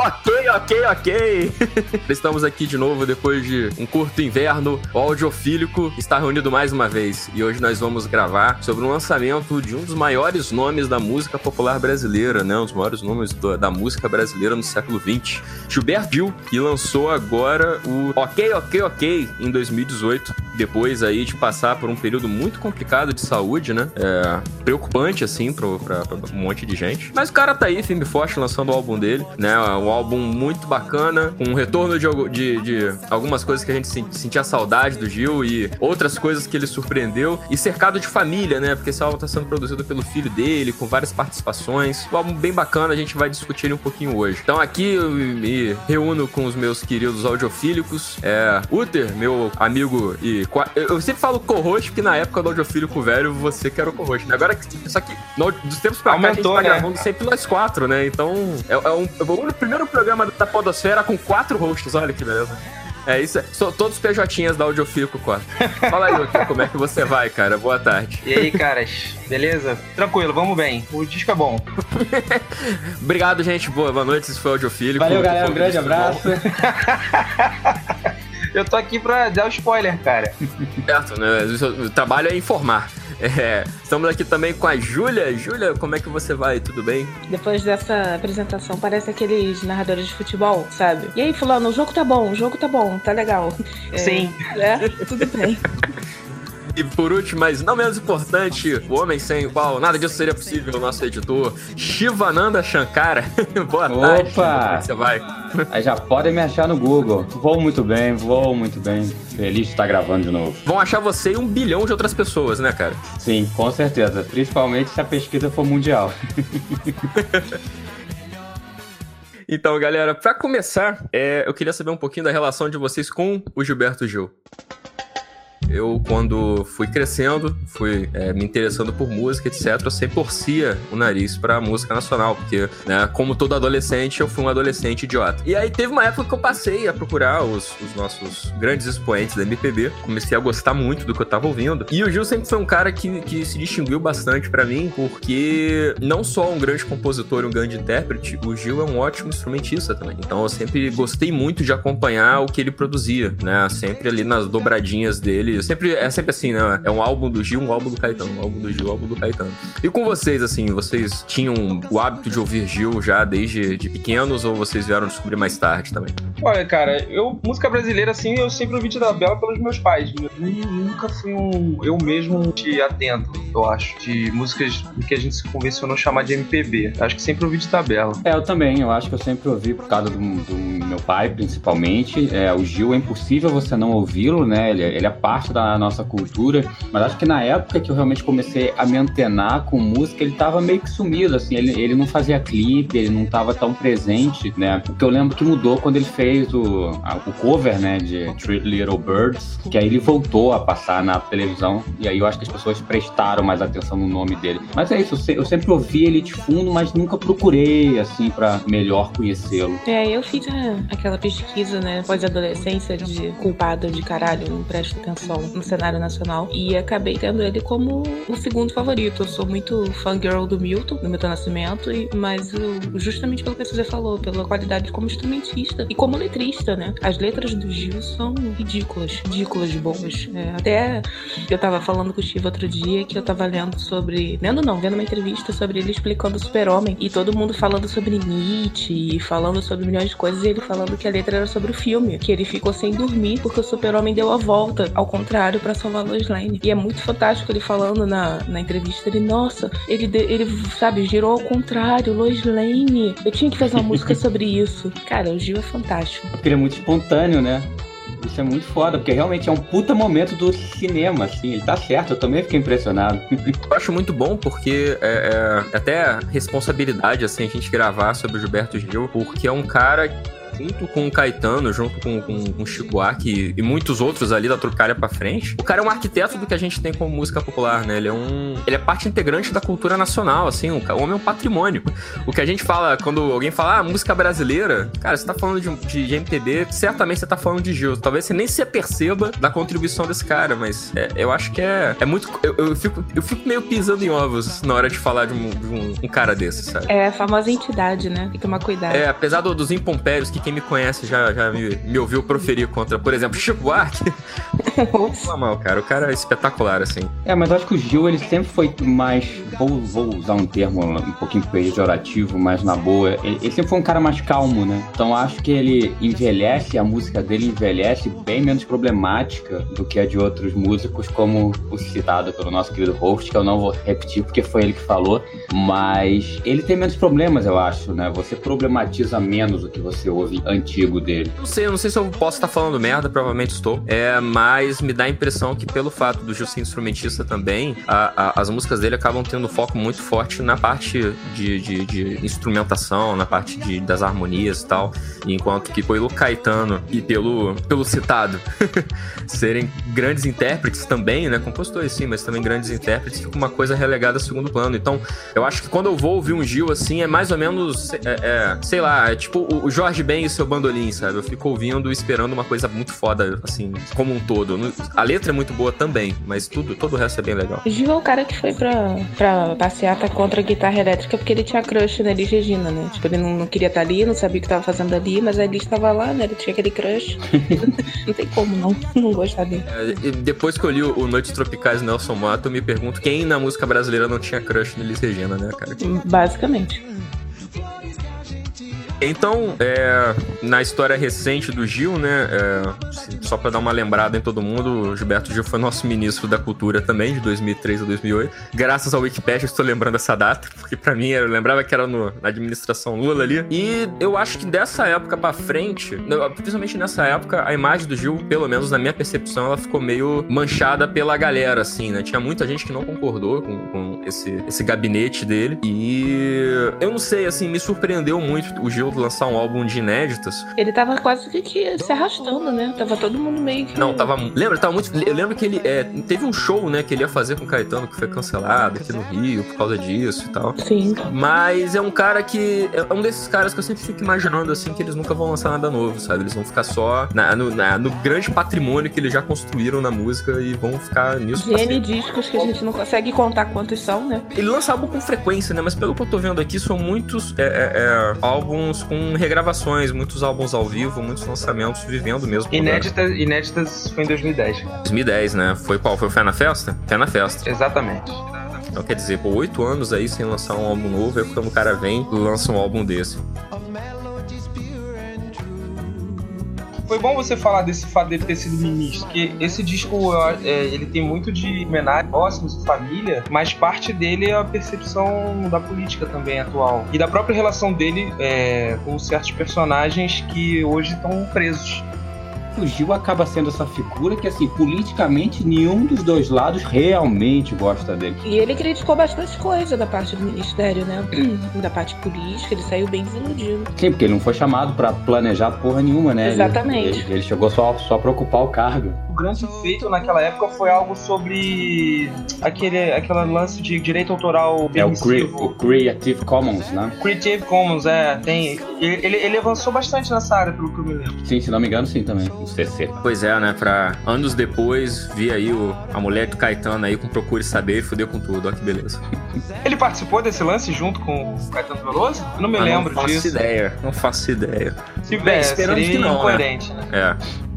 ok, ok, ok. Estamos aqui de novo depois de um curto inverno. O Audiofílico está reunido mais uma vez e hoje nós vamos gravar sobre o lançamento de um dos maiores nomes da música popular brasileira, né? Um dos maiores nomes da música brasileira no século XX. Gilberto Gil, que lançou agora o Ok, Ok, Ok em 2018, depois aí de passar por um período muito complicado de saúde, né? É, preocupante, assim, pra um monte de gente. Mas o cara tá aí, firme forte, lançando o álbum dele, né? Um álbum muito bacana, com um retorno de, de, de algumas coisas que a gente sentia saudade do Gil e outras coisas que ele surpreendeu. E cercado de família, né? Porque esse álbum tá sendo produzido pelo filho dele, com várias participações. Um álbum bem bacana, a gente vai discutir ele um pouquinho hoje. Então aqui eu me reúno com os meus queridos audiofílicos. É, Uther, meu amigo e... Eu sempre falo co-host, porque na época do audiofílico velho, você que era o co-host, né? Agora, só que no, dos tempos pra Aumentou, cá, a gente tá né? gravando sempre nós quatro, né? Então, é, é um, é o primeiro programa da Podosfera com quatro hosts, olha que beleza. É isso, são todos PJinhas da Audiofílico 4. Fala aí, Luquinha, como é que você vai, cara? Boa tarde. E aí, caras? Beleza? Tranquilo, vamos bem. O disco é bom. Obrigado, gente. Boa, boa noite. Esse foi o Audiofílico. Valeu, galera. Um grande abraço. Eu tô aqui pra dar o spoiler, cara. Certo, né? O trabalho é informar. É, estamos aqui também com a Júlia. Júlia, como é que você vai? Tudo bem? Depois dessa apresentação, parece aqueles narradores de futebol, sabe? E aí, fulano, o jogo tá bom, o jogo tá bom, tá legal. É, Sim. É, tudo bem. E por último, mas não menos importante, o homem sem o qual nada disso seria possível, o nosso editor, Shivananda Shankara. Boa Opa! tarde. Como é você vai? Aí já podem me achar no Google. Vou muito bem, vou muito bem. Feliz de estar gravando de novo. Vão achar você e um bilhão de outras pessoas, né, cara? Sim, com certeza. Principalmente se a pesquisa for mundial. Então, galera, para começar, é, eu queria saber um pouquinho da relação de vocês com o Gilberto Gil. Eu, quando fui crescendo, fui é, me interessando por música, etc., eu sempre torcia o nariz pra música nacional, porque, né, como todo adolescente, eu fui um adolescente idiota. E aí teve uma época que eu passei a procurar os, os nossos grandes expoentes da MPB, comecei a gostar muito do que eu tava ouvindo. E o Gil sempre foi um cara que, que se distinguiu bastante para mim, porque não só um grande compositor e um grande intérprete, o Gil é um ótimo instrumentista também. Então eu sempre gostei muito de acompanhar o que ele produzia, né? Sempre ali nas dobradinhas dele sempre, é sempre assim, né? É um álbum do Gil, um álbum do Caetano, um álbum do Gil, um álbum do Caetano. E com vocês, assim, vocês tinham o hábito de ouvir Gil já desde de pequenos ou vocês vieram descobrir mais tarde também? Olha, cara, eu, música brasileira, assim, eu sempre ouvi de tabela pelos meus pais. Eu nunca fui um, eu mesmo de atento, eu acho, de músicas que a gente se convencionou chamar de MPB. Acho que sempre ouvi de tabela. É, eu também, eu acho que eu sempre ouvi por causa do, do meu pai, principalmente. É, o Gil é impossível você não ouvi-lo, né? Ele, ele é parte da nossa cultura, mas acho que na época que eu realmente comecei a me antenar com música, ele tava meio que sumido, assim, ele, ele não fazia clipe, ele não tava tão presente, né? O que eu lembro que mudou quando ele fez o, a, o cover, né, de Three Little Birds, que aí ele voltou a passar na televisão, e aí eu acho que as pessoas prestaram mais atenção no nome dele. Mas é isso, eu sempre ouvi ele de fundo, mas nunca procurei, assim, para melhor conhecê-lo. É, eu fiz é, aquela pesquisa, né, pós-adolescência de culpado de caralho, não presta atenção no cenário nacional. E acabei tendo ele como o segundo favorito. Eu sou muito fangirl do Milton, do Milton Nascimento, e, mas eu, justamente pelo que você falou, pela qualidade como instrumentista e como letrista, né? As letras do Gil são ridículas, ridículas de boas. É, até eu tava falando com o Steve outro dia que eu tava lendo sobre. Lendo não, vendo uma entrevista sobre ele explicando o super-homem e todo mundo falando sobre Nietzsche falando sobre milhões de coisas e ele falando que a letra era sobre o filme, que ele ficou sem dormir porque o super-homem deu a volta, ao contrário contrário para salvar Lois Lane. E é muito fantástico ele falando na, na entrevista, ele, nossa, ele, ele, sabe, girou ao contrário, Lois Lane. Eu tinha que fazer uma música sobre isso. Cara, o Gil é fantástico. Porque ele é muito espontâneo, né? Isso é muito foda, porque realmente é um puta momento do cinema, assim. Ele tá certo, eu também fiquei impressionado. eu acho muito bom porque é, é até responsabilidade, assim, a gente gravar sobre o Gilberto Gil, porque é um cara junto com o Caetano, junto com, com, com o Chico Buarque e, e muitos outros ali da Tropicália pra frente, o cara é um arquiteto do que a gente tem como música popular, né? Ele é um. Ele é parte integrante da cultura nacional, assim, o, o homem é um patrimônio. O que a gente fala, quando alguém fala, ah, música brasileira, cara, você tá falando de, de, de MPB, certamente você tá falando de Gil. Talvez você nem se perceba da contribuição desse cara, mas é, eu acho que é, é muito. Eu, eu, fico, eu fico meio pisando em ovos na hora de falar de um, de um, um cara desse, sabe? É a famosa entidade, né? Tem que tomar cuidado. É, apesar do, dos impompérios, que quem me conhece já, já me, me ouviu proferir contra, por exemplo, Chico Buarque. Não mal, cara. O cara é espetacular, assim. É, mas eu acho que o Gil, ele sempre foi mais. Vou, vou usar um termo um pouquinho pejorativo, mas na boa. Ele, ele sempre foi um cara mais calmo, né? Então acho que ele envelhece, a música dele envelhece bem menos problemática do que a de outros músicos, como o citado pelo nosso querido host, que eu não vou repetir porque foi ele que falou. Mas ele tem menos problemas, eu acho, né? Você problematiza menos o que você ouve antigo dele. Não sei, não sei se eu posso estar falando merda, provavelmente estou. É, mas me dá a impressão que pelo fato do Gil ser instrumentista também, a, a, as músicas dele acabam tendo foco muito forte na parte de, de, de instrumentação, na parte de, das harmonias e tal. Enquanto que pelo Caetano e pelo, pelo citado serem grandes intérpretes também, né? Compositores sim, mas também grandes intérpretes, fica uma coisa relegada a segundo plano. Então, eu acho que quando eu vou ouvir um Gil assim, é mais ou menos, é, é, sei lá, é tipo o Jorge Ben e seu bandolim, sabe? Eu fico ouvindo esperando uma coisa muito foda, assim, como um todo. A letra é muito boa também, mas tudo, todo o resto é bem legal. Gil é o cara que foi pra, pra passeata contra a guitarra elétrica porque ele tinha crush na Elis Regina, né? Tipo, ele não, não queria estar ali, não sabia o que estava fazendo ali, mas a Elis estava lá, né? Ele tinha aquele crush. não tem como não, não gostar dele. É, depois que eu li o Noites Tropicais Nelson Mato, eu me pergunto quem na música brasileira não tinha crush na Elis Regina, né, cara? Basicamente. Então, é, na história recente do Gil, né? É, só para dar uma lembrada em todo mundo, o Gilberto Gil foi nosso ministro da Cultura também, de 2003 a 2008. Graças ao Wikipedia, estou lembrando essa data, porque para mim eu lembrava que era no, na administração Lula ali. E eu acho que dessa época para frente, principalmente nessa época, a imagem do Gil, pelo menos na minha percepção, ela ficou meio manchada pela galera, assim, né? Tinha muita gente que não concordou com, com esse, esse gabinete dele. E eu não sei, assim, me surpreendeu muito o Gil lançar um álbum de inéditas. Ele tava quase que se arrastando, né? Tava todo mundo meio que. Não, tava. Lembra? Tava muito. Eu lembro que ele. É, teve um show, né, que ele ia fazer com o Caetano, que foi cancelado aqui no Rio por causa disso e tal. Sim. Mas é um cara que. É um desses caras que eu sempre fico imaginando, assim, que eles nunca vão lançar nada novo, sabe? Eles vão ficar só na, no, na, no grande patrimônio que eles já construíram na música e vão ficar nisso. De N discos que a gente não consegue contar quantos são, né? Ele lança álbum com frequência, né? Mas pelo que eu tô vendo aqui, são muitos é, é, é álbuns com regravações, muitos álbuns ao vivo, muitos lançamentos vivendo mesmo. Inéditas, inéditas foi em 2010. 2010, né? Foi qual? Foi o Fé na Festa? Fé na Festa. Exatamente. Então quer dizer, por oito anos aí sem lançar um álbum novo, é quando o cara vem e lança um álbum desse. Foi bom você falar desse fato dele ter sido ministro, porque esse disco é, ele tem muito de homenagem próximos de família, mas parte dele é a percepção da política também atual. E da própria relação dele é, com certos personagens que hoje estão presos o Gil acaba sendo essa figura que, assim, politicamente nenhum dos dois lados realmente gosta dele. E ele criticou bastante coisa da parte do ministério, né? da parte política, ele saiu bem desiludido. Sim, porque ele não foi chamado para planejar porra nenhuma, né? Exatamente. Ele, ele, chegou só, só pra ocupar o cargo. O grande feito naquela época foi algo sobre aquele, aquele lance de direito autoral É o, cre o Creative Commons, né? Creative Commons, é. Tem, ele, ele avançou bastante nessa área, pelo que eu me lembro. Sim, se não me engano, sim também. CC. Pois é, né? Pra anos depois vir aí o, a mulher do Caetano aí com Procure Saber e fuder com tudo. Olha que beleza. Ele participou desse lance junto com o Caetano Veloso? Eu não me ah, lembro disso. Não faço ideia. Não faço ideia. Se Bem, é, esperamos que não. Né? né? É.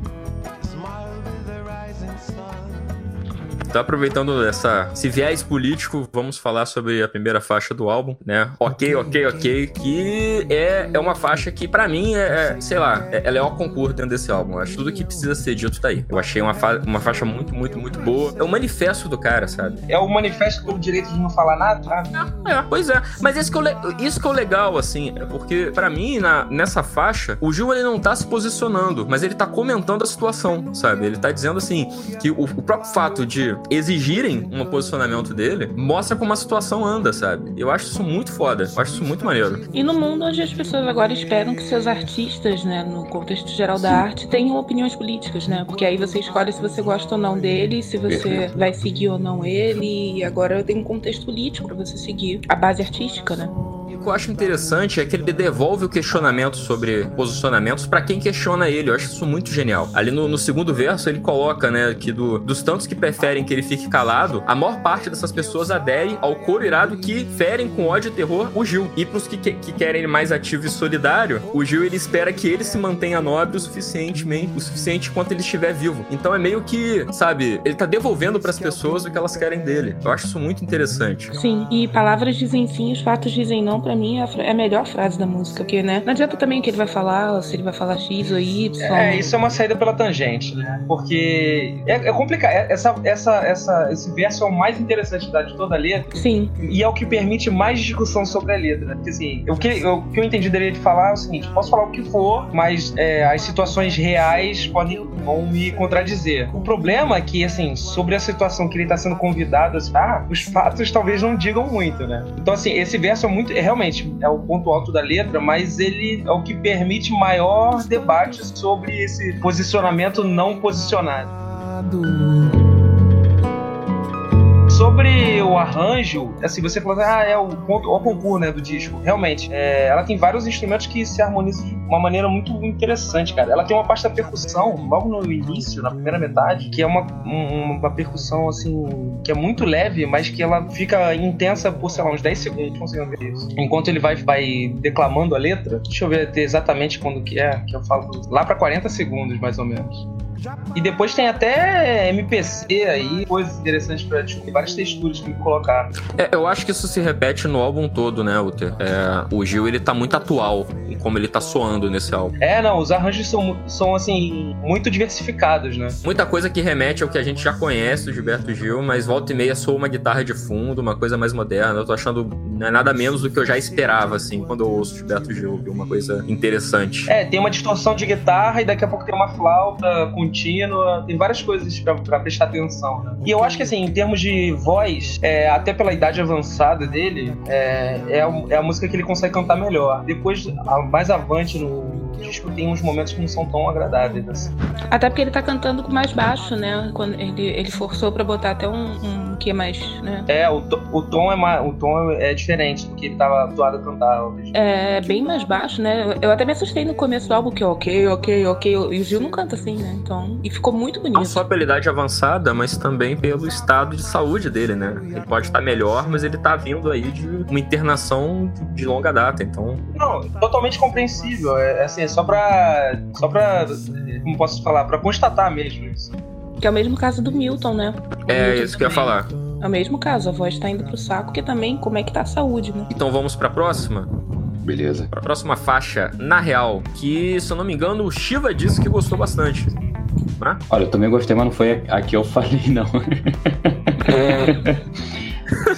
Então, aproveitando essa, esse viés político, vamos falar sobre a primeira faixa do álbum, né? Ok, ok, ok. Que é, é uma faixa que, para mim, é, é, sei lá, é, ela é o concurso dentro desse álbum. Eu acho tudo que precisa ser dito tá aí. Eu achei uma, fa uma faixa muito, muito, muito boa. É o manifesto do cara, sabe? É o manifesto pelo direito de não falar nada, sabe? É, é pois é. Mas isso que, eu, isso que é o legal, assim, é porque, para mim, na, nessa faixa, o Gil ele não tá se posicionando, mas ele tá comentando a situação, sabe? Ele tá dizendo assim que o, o próprio fato de exigirem um posicionamento dele, mostra como a situação anda, sabe? Eu acho isso muito foda. Eu acho isso muito maneiro. E no mundo onde as pessoas agora esperam que seus artistas, né, no contexto geral da arte, tenham opiniões políticas, né? Porque aí você escolhe se você gosta ou não dele, se você Perfeito. vai seguir ou não ele. E agora tem um contexto político para você seguir a base artística, né? Que eu acho interessante é que ele devolve o questionamento sobre posicionamentos para quem questiona ele. Eu acho isso muito genial. Ali no, no segundo verso, ele coloca, né, que do, dos tantos que preferem que ele fique calado, a maior parte dessas pessoas adere ao coro irado que ferem com ódio e terror o Gil. E pros que, que, que querem ele mais ativo e solidário, o Gil ele espera que ele se mantenha nobre o suficientemente, o suficiente enquanto ele estiver vivo. Então é meio que, sabe, ele tá devolvendo para as pessoas o que elas querem dele. Eu acho isso muito interessante. Sim, e palavras dizem sim, os fatos dizem não pra mim é a melhor frase da música, porque, né? Não adianta também o que ele vai falar, se ele vai falar X ou Y. É, isso é uma saída pela tangente, né? Porque é, é complicado. É, essa, essa, essa, esse verso é o mais interessante da, de toda a letra. Sim. E é o que permite mais discussão sobre a letra. Porque, assim, o que, o que eu entendi dele de falar é o seguinte: posso falar o que for, mas é, as situações reais podem vão me contradizer. O problema é que, assim, sobre a situação que ele está sendo convidado, assim, ah, os fatos talvez não digam muito, né? Então, assim, esse verso é muito. É, realmente, é o ponto alto da letra, mas ele é o que permite maior debate sobre esse posicionamento não posicionado. Sobre o arranjo, assim, você falou, ah, é o ponto, o concurso, né, do disco. Realmente, é, ela tem vários instrumentos que se harmonizam de uma maneira muito interessante, cara. Ela tem uma parte da percussão, logo no início, na primeira metade, que é uma, um, uma percussão, assim, que é muito leve, mas que ela fica intensa por, sei lá, uns 10 segundos, conseguindo ver isso. Enquanto ele vai, vai declamando a letra, deixa eu ver exatamente quando que é, que eu falo, lá para 40 segundos, mais ou menos. E depois tem até MPC aí, coisas interessantes pra descobrir, várias texturas que colocar. É, eu acho que isso se repete no álbum todo, né, Uter? É, o Gil, ele tá muito atual em como ele tá soando nesse álbum. É, não, os arranjos são, são assim, muito diversificados, né? Muita coisa que remete ao que a gente já conhece do Gilberto Gil, mas volta e meia soa uma guitarra de fundo, uma coisa mais moderna. Eu tô achando não é nada menos do que eu já esperava, assim, quando eu ouço Gilberto Gil, uma coisa interessante. É, tem uma distorção de guitarra e daqui a pouco tem uma flauta com contínua, tem várias coisas para prestar atenção. Né? E eu acho que, assim, em termos de voz, é, até pela idade avançada dele, é, é, a, é a música que ele consegue cantar melhor. Depois, mais avante no disco, tem uns momentos que não são tão agradáveis. Assim. Até porque ele tá cantando mais baixo, né? Quando ele, ele forçou para botar até um, um que mais, né? É, o, o tom é mais, o tom é diferente do que ele tava habituado a cantar. É bem mais baixo, né? Eu até me assustei no começo do álbum que ok, ok, ok. E o Gil não canta assim, né? Então e ficou muito bonito. Não só pela idade avançada, mas também pelo estado de saúde dele, né? Ele pode estar melhor, mas ele tá vindo aí de uma internação de longa data, então. Não, totalmente compreensível. É, é assim, é só pra. Só pra. Como posso falar? Pra constatar mesmo isso. Que é o mesmo caso do Milton, né? O é, Milton isso que eu ia falar. É o mesmo caso, a voz tá indo pro saco, que também como é que tá a saúde, né? Então vamos pra próxima? Beleza. Pra próxima faixa, na real, que se eu não me engano, o Shiva disse que gostou bastante. Né? Olha, eu também gostei, mas não foi a que eu falei, não. É.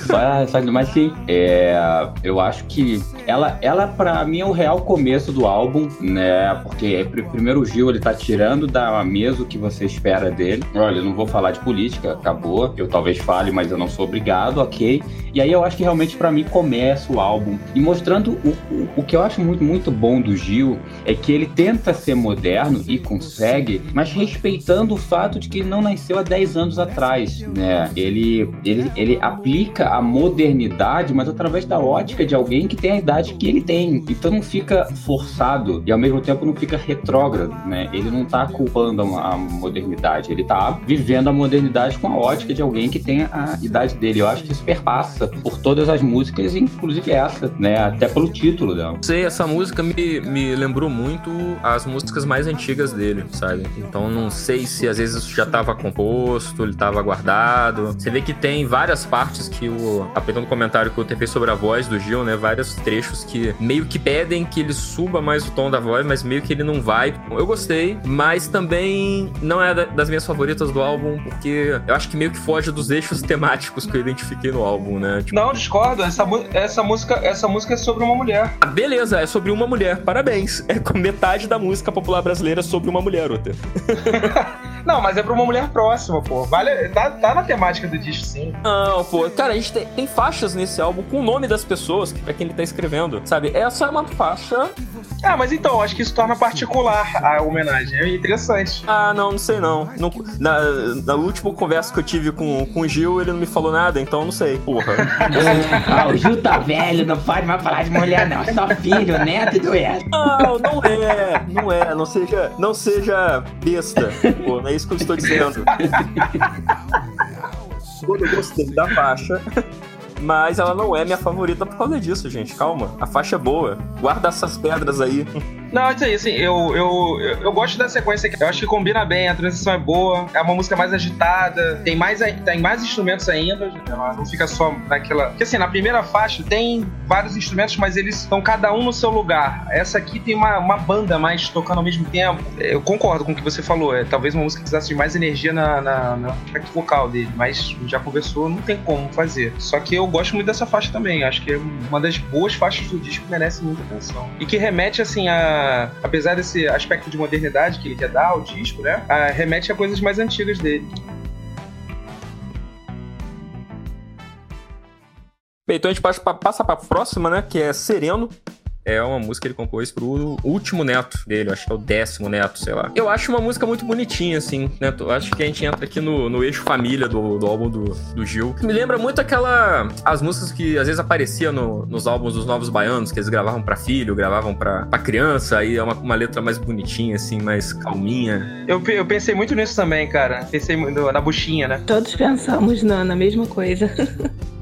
só, só, mas sim, é, eu acho que ela, ela para mim é o real começo do álbum, né? Porque primeiro o Gil ele tá tirando da mesa o que você espera dele. Olha, eu não vou falar de política, acabou. Eu talvez fale, mas eu não sou obrigado, ok. E aí eu acho que realmente para mim começa o álbum e mostrando o, o, o que eu acho muito muito bom do Gil é que ele tenta ser moderno e consegue, mas respeitando o fato de que ele não nasceu há 10 anos atrás, né? Ele ele ele aplica a modernidade, mas através da ótica de alguém que tem a idade que ele tem. Então não fica forçado e ao mesmo tempo não fica retrógrado, né? Ele não tá culpando a, modernidade, ele tá vivendo a modernidade com a ótica de alguém que tem a idade dele. Eu acho que isso perpassa por todas as músicas, inclusive essa, né? Até pelo título dela. Sei, essa música me, me lembrou muito as músicas mais antigas dele, sabe? Então não sei se às vezes já tava composto, ele tava guardado. Você vê que tem várias partes que o. Apenas no comentário que eu fez sobre a voz do Gil, né? Vários trechos que meio que pedem que ele suba mais o tom da voz, mas meio que ele não vai. Eu gostei, mas também não é das minhas favoritas do álbum, porque eu acho que meio que foge dos eixos temáticos que eu identifiquei no álbum, né? Tipo... Não, discordo. Essa, essa, música, essa música é sobre uma mulher. Ah, beleza, é sobre uma mulher. Parabéns. É com metade da música popular brasileira sobre uma mulher, Uter. Não, mas é pra uma mulher próxima, pô. Vale, tá, tá na temática do disco, sim. Não, pô. Cara, a gente tem, tem faixas nesse álbum com o nome das pessoas, pra quem ele tá escrevendo. Sabe? Essa é uma faixa. Ah, mas então, acho que isso torna particular a homenagem. É interessante. Ah, não, não sei não. não na, na última conversa que eu tive com, com o Gil, ele não me falou nada, então não sei. Porra. ah, o Gil tá velho, não pode mais falar de mulher, não. É só filho, neto e doente. Não, não é. Não é. Não seja, não seja besta. Pô, não é isso que eu estou dizendo. eu gostei da faixa. Mas ela não é minha favorita por causa disso, gente. Calma. A faixa é boa. Guarda essas pedras aí. Não, isso aí, assim, eu, eu, eu, eu, gosto da sequência aqui. Eu acho que combina bem, a transição é boa, é uma música mais agitada, tem mais, tem mais instrumentos ainda, ela não fica só naquela. Porque assim, na primeira faixa tem vários instrumentos, mas eles estão cada um no seu lugar. Essa aqui tem uma, uma banda mais tocando ao mesmo tempo. Eu concordo com o que você falou, é talvez uma música que precisasse de mais energia na, na, na vocal dele, mas já conversou, não tem como fazer. Só que eu gosto muito dessa faixa também, acho que é uma das boas faixas do disco que merece muita atenção. E que remete, assim, a apesar desse aspecto de modernidade que ele quer dar ao disco, né? A, remete a coisas mais antigas dele. Bem, então a gente passa para a próxima, né? Que é Sereno é uma música que ele compôs pro último neto dele, acho que é o décimo neto, sei lá. Eu acho uma música muito bonitinha, assim, né? Eu acho que a gente entra aqui no, no eixo família do, do álbum do, do Gil. Me lembra muito aquela. as músicas que às vezes apareciam no, nos álbuns dos Novos Baianos, que eles gravavam para filho, gravavam pra, pra criança, aí é uma, uma letra mais bonitinha, assim, mais calminha. Eu, eu pensei muito nisso também, cara. Pensei na buchinha, né? Todos pensamos na, na mesma coisa.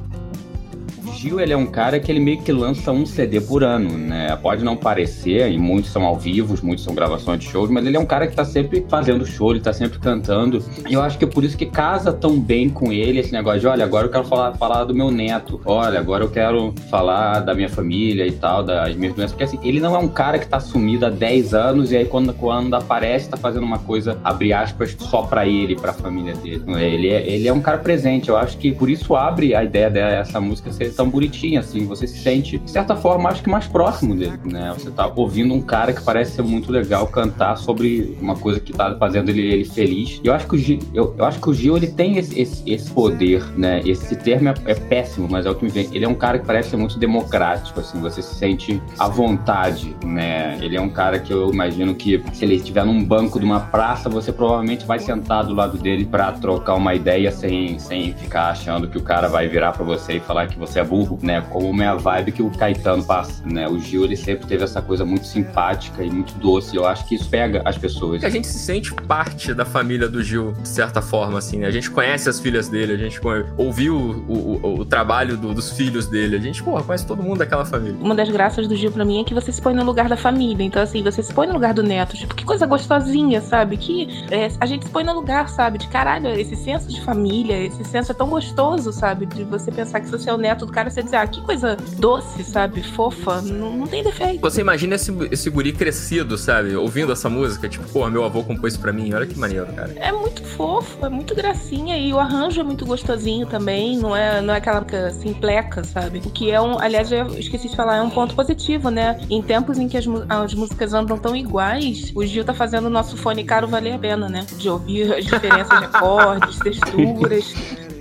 Gil, ele é um cara que ele meio que lança um CD por ano, né? Pode não parecer, e muitos são ao vivo, muitos são gravações de shows, mas ele é um cara que tá sempre fazendo show, ele tá sempre cantando. E eu acho que é por isso que casa tão bem com ele esse negócio de, olha, agora eu quero falar, falar do meu neto, olha, agora eu quero falar da minha família e tal, das minhas doenças. Porque assim, ele não é um cara que tá sumido há 10 anos e aí quando, quando aparece tá fazendo uma coisa, abre aspas, só pra ele, pra família dele. Ele é, ele é um cara presente, eu acho que por isso abre a ideia dessa música ser tão bonitinha, assim, você se sente, de certa forma, acho que mais próximo dele, né? Você tá ouvindo um cara que parece ser muito legal cantar sobre uma coisa que tá fazendo ele, ele feliz. E eu acho que o Gil, eu, eu acho que o Gil, ele tem esse, esse, esse poder, né? Esse termo é, é, péssimo, mas é o que me vem. Ele é um cara que parece ser muito democrático, assim, você se sente à vontade, né? Ele é um cara que eu imagino que se ele estiver num banco de uma praça, você provavelmente vai sentar do lado dele para trocar uma ideia sem, sem ficar achando que o cara vai virar para você e falar que você é burro né? Como é a vibe que o Caetano passa, né? O Gil, ele sempre teve essa coisa muito simpática e muito doce. Eu acho que isso pega as pessoas. A gente se sente parte da família do Gil, de certa forma, assim, né? A gente conhece as filhas dele, a gente ouviu o, o, o trabalho do, dos filhos dele. A gente, porra, conhece todo mundo daquela família. Uma das graças do Gil pra mim é que você se põe no lugar da família. Então, assim, você se põe no lugar do neto. Tipo, que coisa gostosinha, sabe? Que é, a gente se põe no lugar, sabe? De caralho, esse senso de família, esse senso é tão gostoso, sabe? De você pensar que se você é o neto do cara, você dizer, ah, que coisa doce, sabe? Fofa, não, não tem defeito. Você imagina esse, esse guri crescido, sabe? Ouvindo essa música, tipo, pô, meu avô compôs pra mim, olha que maneiro, cara. É muito fofo, é muito gracinha e o arranjo é muito gostosinho também, não é, não é aquela simpleca, sabe? O que é um, aliás, eu esqueci de falar, é um ponto positivo, né? Em tempos em que as, as músicas andam tão iguais, o Gil tá fazendo o nosso fone caro valer a pena, né? De ouvir as diferenças de acordes, texturas.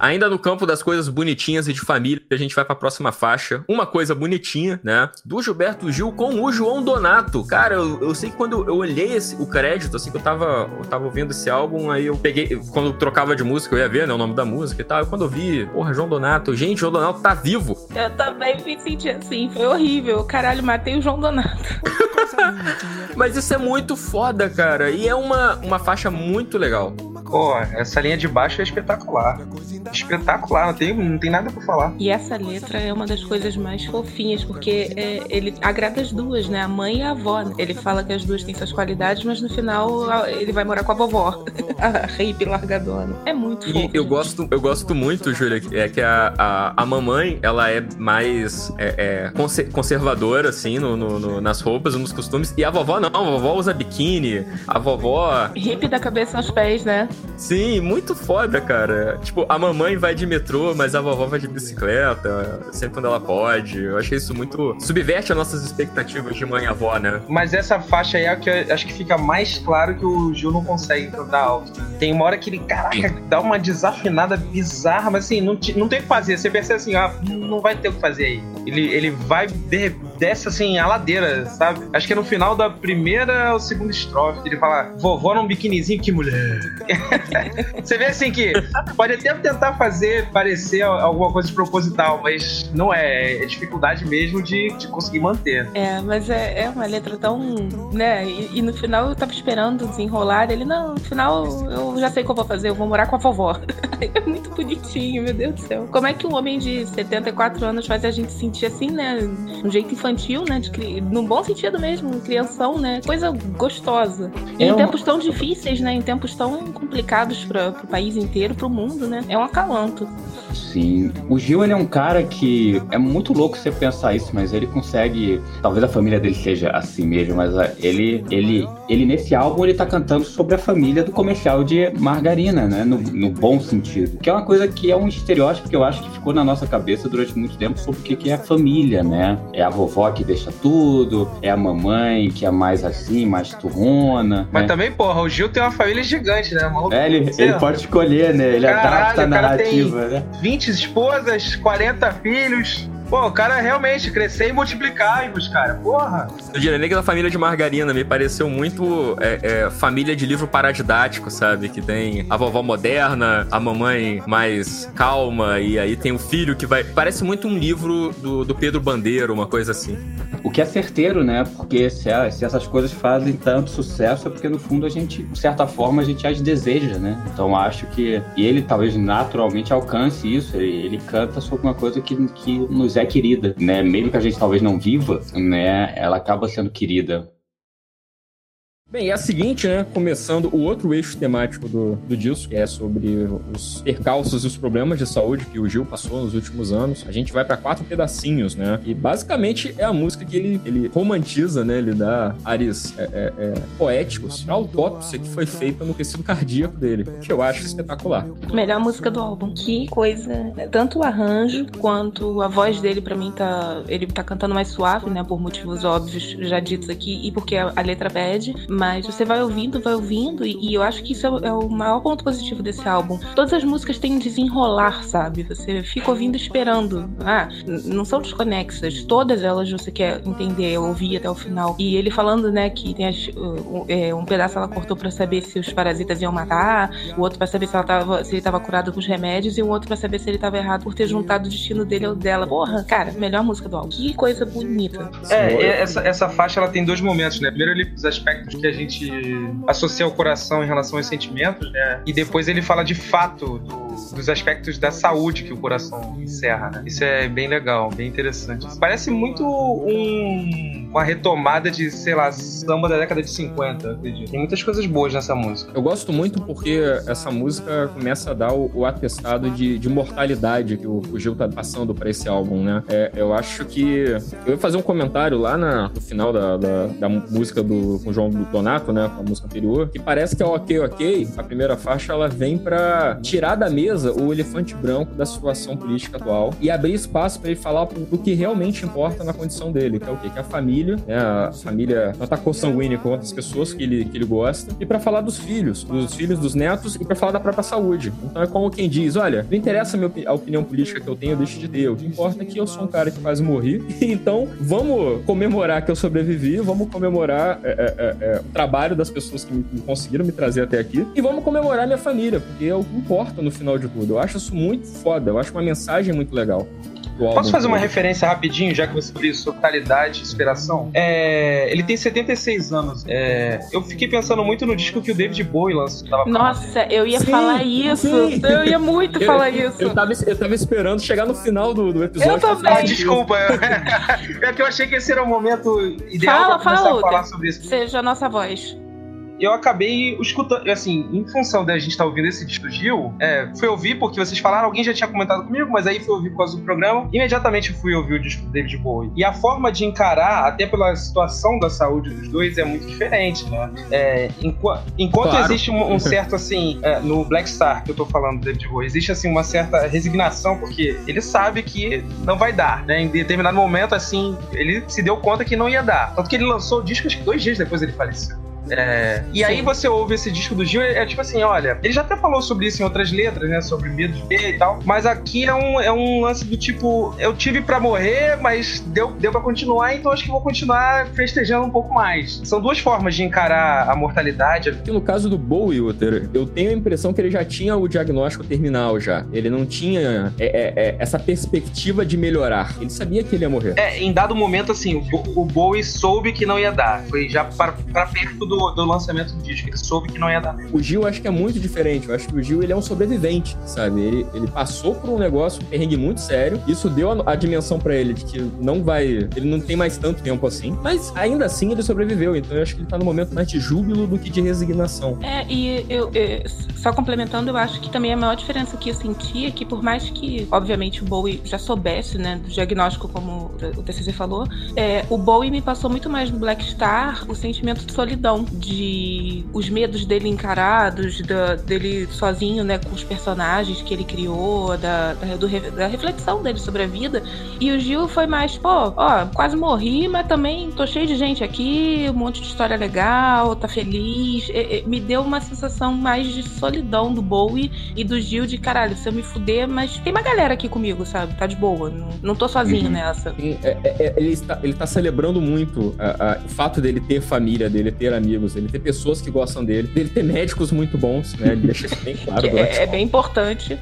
Ainda no campo das coisas bonitinhas e de família, a gente vai para a próxima faixa. Uma coisa bonitinha, né? Do Gilberto Gil com o João Donato. Cara, eu, eu sei que quando eu olhei esse, o crédito, assim, que eu tava, eu tava ouvindo esse álbum, aí eu peguei, quando eu trocava de música, eu ia ver, né, o nome da música e tal. E quando eu vi, porra, João Donato, gente, João Donato tá vivo. Eu também me senti assim, foi horrível. Caralho, matei o João Donato. Mas isso é muito foda, cara. E é uma, uma faixa muito legal. Pô, essa linha de baixo é espetacular. Espetacular, não tem, não tem nada pra falar. E essa letra é uma das coisas mais fofinhas, porque é, ele agrada as duas, né? A mãe e a avó. Ele fala que as duas têm suas qualidades, mas no final ele vai morar com a vovó. a hippie largadona. É muito fofo. E eu gosto, eu gosto muito, Júlia, é que a, a, a mamãe, ela é mais é, é conservadora, assim, no, no, no, nas roupas, nos costumes. E a vovó não, a vovó usa biquíni, a vovó... Hippie da cabeça aos pés, né? Sim, muito foda, cara. Tipo, a mamãe vai de metrô, mas a vovó vai de bicicleta, sempre quando ela pode. Eu achei isso muito. subverte as nossas expectativas de mãe e avó, né? Mas essa faixa aí é que acho que fica mais claro que o Gil não consegue cantar alto. Tem uma hora que ele, caraca, dá uma desafinada bizarra, mas assim, não, não tem o que fazer. Você percebe assim, ah, não vai ter o que fazer aí. Ele, ele vai, de, desce assim, a ladeira, sabe? Acho que é no final da primeira ou segunda estrofe. Ele fala, vovó num biquinizinho, que mulher. Você vê assim que pode até tentar fazer parecer alguma coisa de proposital, mas não é. É dificuldade mesmo de, de conseguir manter. É, mas é, é uma letra tão. né? E, e, no final eu tava esperando desenrolar. Ele, não, no final eu já sei o que eu vou fazer, eu vou morar com a vovó. é muito bonitinho, meu Deus do céu. Como é que um homem de 74 anos faz a gente sentir assim, né? Um jeito infantil, né? De, no bom sentido mesmo, criação, né? Coisa gostosa. É em tempos tão difíceis, né? Em tempos tão complicados para o país inteiro, para o mundo, né? É um acalanto. Sim. O Gil, ele é um cara que é muito louco você pensar isso, mas ele consegue. Talvez a família dele seja assim mesmo, mas ah, ele, ele, ele nesse álbum, ele tá cantando sobre a família do comercial de margarina, né? No, no bom sentido. Que é uma coisa que é um estereótipo que eu acho que ficou na nossa cabeça durante muito tempo sobre o que é a família, né? É a vovó que deixa tudo, é a mamãe que é mais assim, mais turrona. Mas né? também, porra, o Gil tem uma família gigante, né? Maluco, é, ele, ele pode escolher, né? Ele Caralho, adapta a narrativa, né? 20 esposas, 40 filhos. Pô, o cara realmente crescer e multiplicar, cara. Porra. O Dinâmica da família de Margarina me pareceu muito é, é, família de livro paradidático, sabe? Que tem a vovó moderna, a mamãe mais calma, e aí tem o filho que vai. Parece muito um livro do, do Pedro Bandeiro, uma coisa assim. O que é certeiro, né? Porque se, se essas coisas fazem tanto sucesso é porque no fundo a gente, de certa forma, a gente as deseja, né? Então acho que ele talvez naturalmente alcance isso. Ele, ele canta sobre uma coisa que, que nos é querida, né? Mesmo que a gente talvez não viva, né? Ela acaba sendo querida. Bem, é a seguinte, né? Começando o outro eixo temático do, do disco, que é sobre os percalços e os problemas de saúde que o Gil passou nos últimos anos. A gente vai para quatro pedacinhos, né? E basicamente é a música que ele, ele romantiza, né? Ele dá ares é, é, é, poéticos à autópsia que foi feita no tecido cardíaco dele, que eu acho espetacular. Melhor música do álbum. Que coisa. Tanto o arranjo quanto a voz dele, para mim, tá. Ele tá cantando mais suave, né? Por motivos óbvios já ditos aqui, e porque a, a letra pede mas você vai ouvindo, vai ouvindo, e, e eu acho que isso é, é, o maior ponto positivo desse álbum. Todas as músicas têm desenrolar, sabe? Você fica ouvindo esperando. Ah, não são desconexas. Todas elas você quer entender, ouvir até o final. E ele falando, né, que tem as, um, é, um pedaço ela cortou para saber se os parasitas iam matar, o outro para saber se, ela tava, se ele tava curado com os remédios, e o outro para saber se ele tava errado por ter juntado o destino dele ao dela. Porra, cara, melhor música do álbum. Que coisa bonita. É, essa, essa faixa ela tem dois momentos, né? Primeiro, ele, os aspectos que a gente associa o coração em relação aos sentimentos, né? E depois ele fala de fato do, dos aspectos da saúde que o coração encerra, né? Isso é bem legal, bem interessante. Parece muito um, uma retomada de, sei lá, samba da década de 50, acredito. Tem muitas coisas boas nessa música. Eu gosto muito porque essa música começa a dar o, o atestado de, de, mortalidade que o, o Gil tá passando para esse álbum, né? É, eu acho que. Eu ia fazer um comentário lá na, no final da, da, da música do, com o João Donato, né? Com a música anterior, que parece que é Ok Ok, a primeira faixa, ela vem para tirar da mesa o elefante branco da situação política atual e abrir espaço para ele falar do que realmente importa na condição dele, que é o quê? Que é a família, né? A família não tá consanguínea com outras pessoas que ele, que ele gosta, e para falar dos filhos, dos filhos, dos netos, e para falar da própria saúde. Então é como quem diz: olha, não interessa a, minha, a opinião política que eu tenho, eu deixo de ter. O que importa é que eu sou um cara que quase morri, então vamos comemorar que eu sobrevivi, vamos comemorar é, é, é, é trabalho das pessoas que me, conseguiram me trazer até aqui, e vamos comemorar minha família, porque é o que importa no final de tudo. Eu acho isso muito foda, eu acho uma mensagem muito legal. Posso fazer uma referência rapidinho, já que você disse totalidade, inspiração? É, ele tem 76 anos. É, eu fiquei pensando muito no disco que o David Bowie lançou. Nossa, eu ia sim, falar isso. Sim. Eu ia muito eu, falar isso. Eu tava, eu tava esperando chegar no final do, do episódio. Eu também. Ah, desculpa. é que eu achei que esse era o momento ideal fala, pra fala, falar sobre isso. Seja a nossa voz. Eu acabei escutando, assim, em função da gente estar tá ouvindo esse disco Gil, é, fui ouvir porque vocês falaram, alguém já tinha comentado comigo, mas aí fui ouvir por causa do programa. Imediatamente fui ouvir o disco do David Bowie. E a forma de encarar, até pela situação da saúde dos dois, é muito diferente, né? É, enquanto, enquanto claro. existe um, um, certo, assim, é, no Black Star, que eu tô falando do David Bowie, existe, assim, uma certa resignação, porque ele sabe que não vai dar, né? Em determinado momento, assim, ele se deu conta que não ia dar. Tanto que ele lançou o disco, acho que dois dias depois ele faleceu. É, e aí você ouve esse disco do Gil, é, é, tipo assim, olha, ele já até falou sobre isso em outras letras, né? Sobre medo de ver e tal. Mas aqui é um, é um lance do tipo, eu tive para morrer, mas deu, deu para continuar, então acho que vou continuar festejando um pouco mais. São duas formas de encarar a mortalidade. E no caso do Bowie, Uter, eu tenho a impressão que ele já tinha o diagnóstico terminal já. Ele não tinha é, é, é essa perspectiva de melhorar. Ele sabia que ele ia morrer. É, em dado momento, assim, o, o Bowie soube que não ia dar. Foi já para perto do do, lançamento do disco. Ele soube que não ia dar mesmo. O Gil acho que é muito diferente. Eu acho que o Gil ele é um sobrevivente, sabe? Ele, ele passou por um negócio, um perrengue muito sério. Isso deu a, a dimensão para ele de que não vai. Ele não tem mais tanto tempo assim. Mas ainda assim ele sobreviveu. Então eu acho que ele tá no momento mais de júbilo do que de resignação. É, e eu, eu só complementando, eu acho que também a maior diferença que eu senti é que, por mais que, obviamente, o Bowie já soubesse, né, do diagnóstico, como o TCC falou, é, o Bowie me passou muito mais no Black Star o sentimento de solidão de os medos dele encarados, da, dele sozinho, né, com os personagens que ele criou, da, da, do, da, reflexão dele sobre a vida. E o Gil foi mais, pô, ó, quase morri, mas também tô cheio de gente aqui, um monte de história legal, tá feliz. E, e, me deu uma sensação mais de solidão do Bowie e do Gil de caralho, se eu me fuder, mas tem uma galera aqui comigo, sabe? Tá de boa, não, não tô sozinho uhum. nessa. É, é, é, ele, está, ele tá celebrando muito a, a, o fato dele ter família, dele ter amigos amigos, ele ter pessoas que gostam dele, dele ter médicos muito bons, né? Ele deixa isso bem claro. é, é bem importante.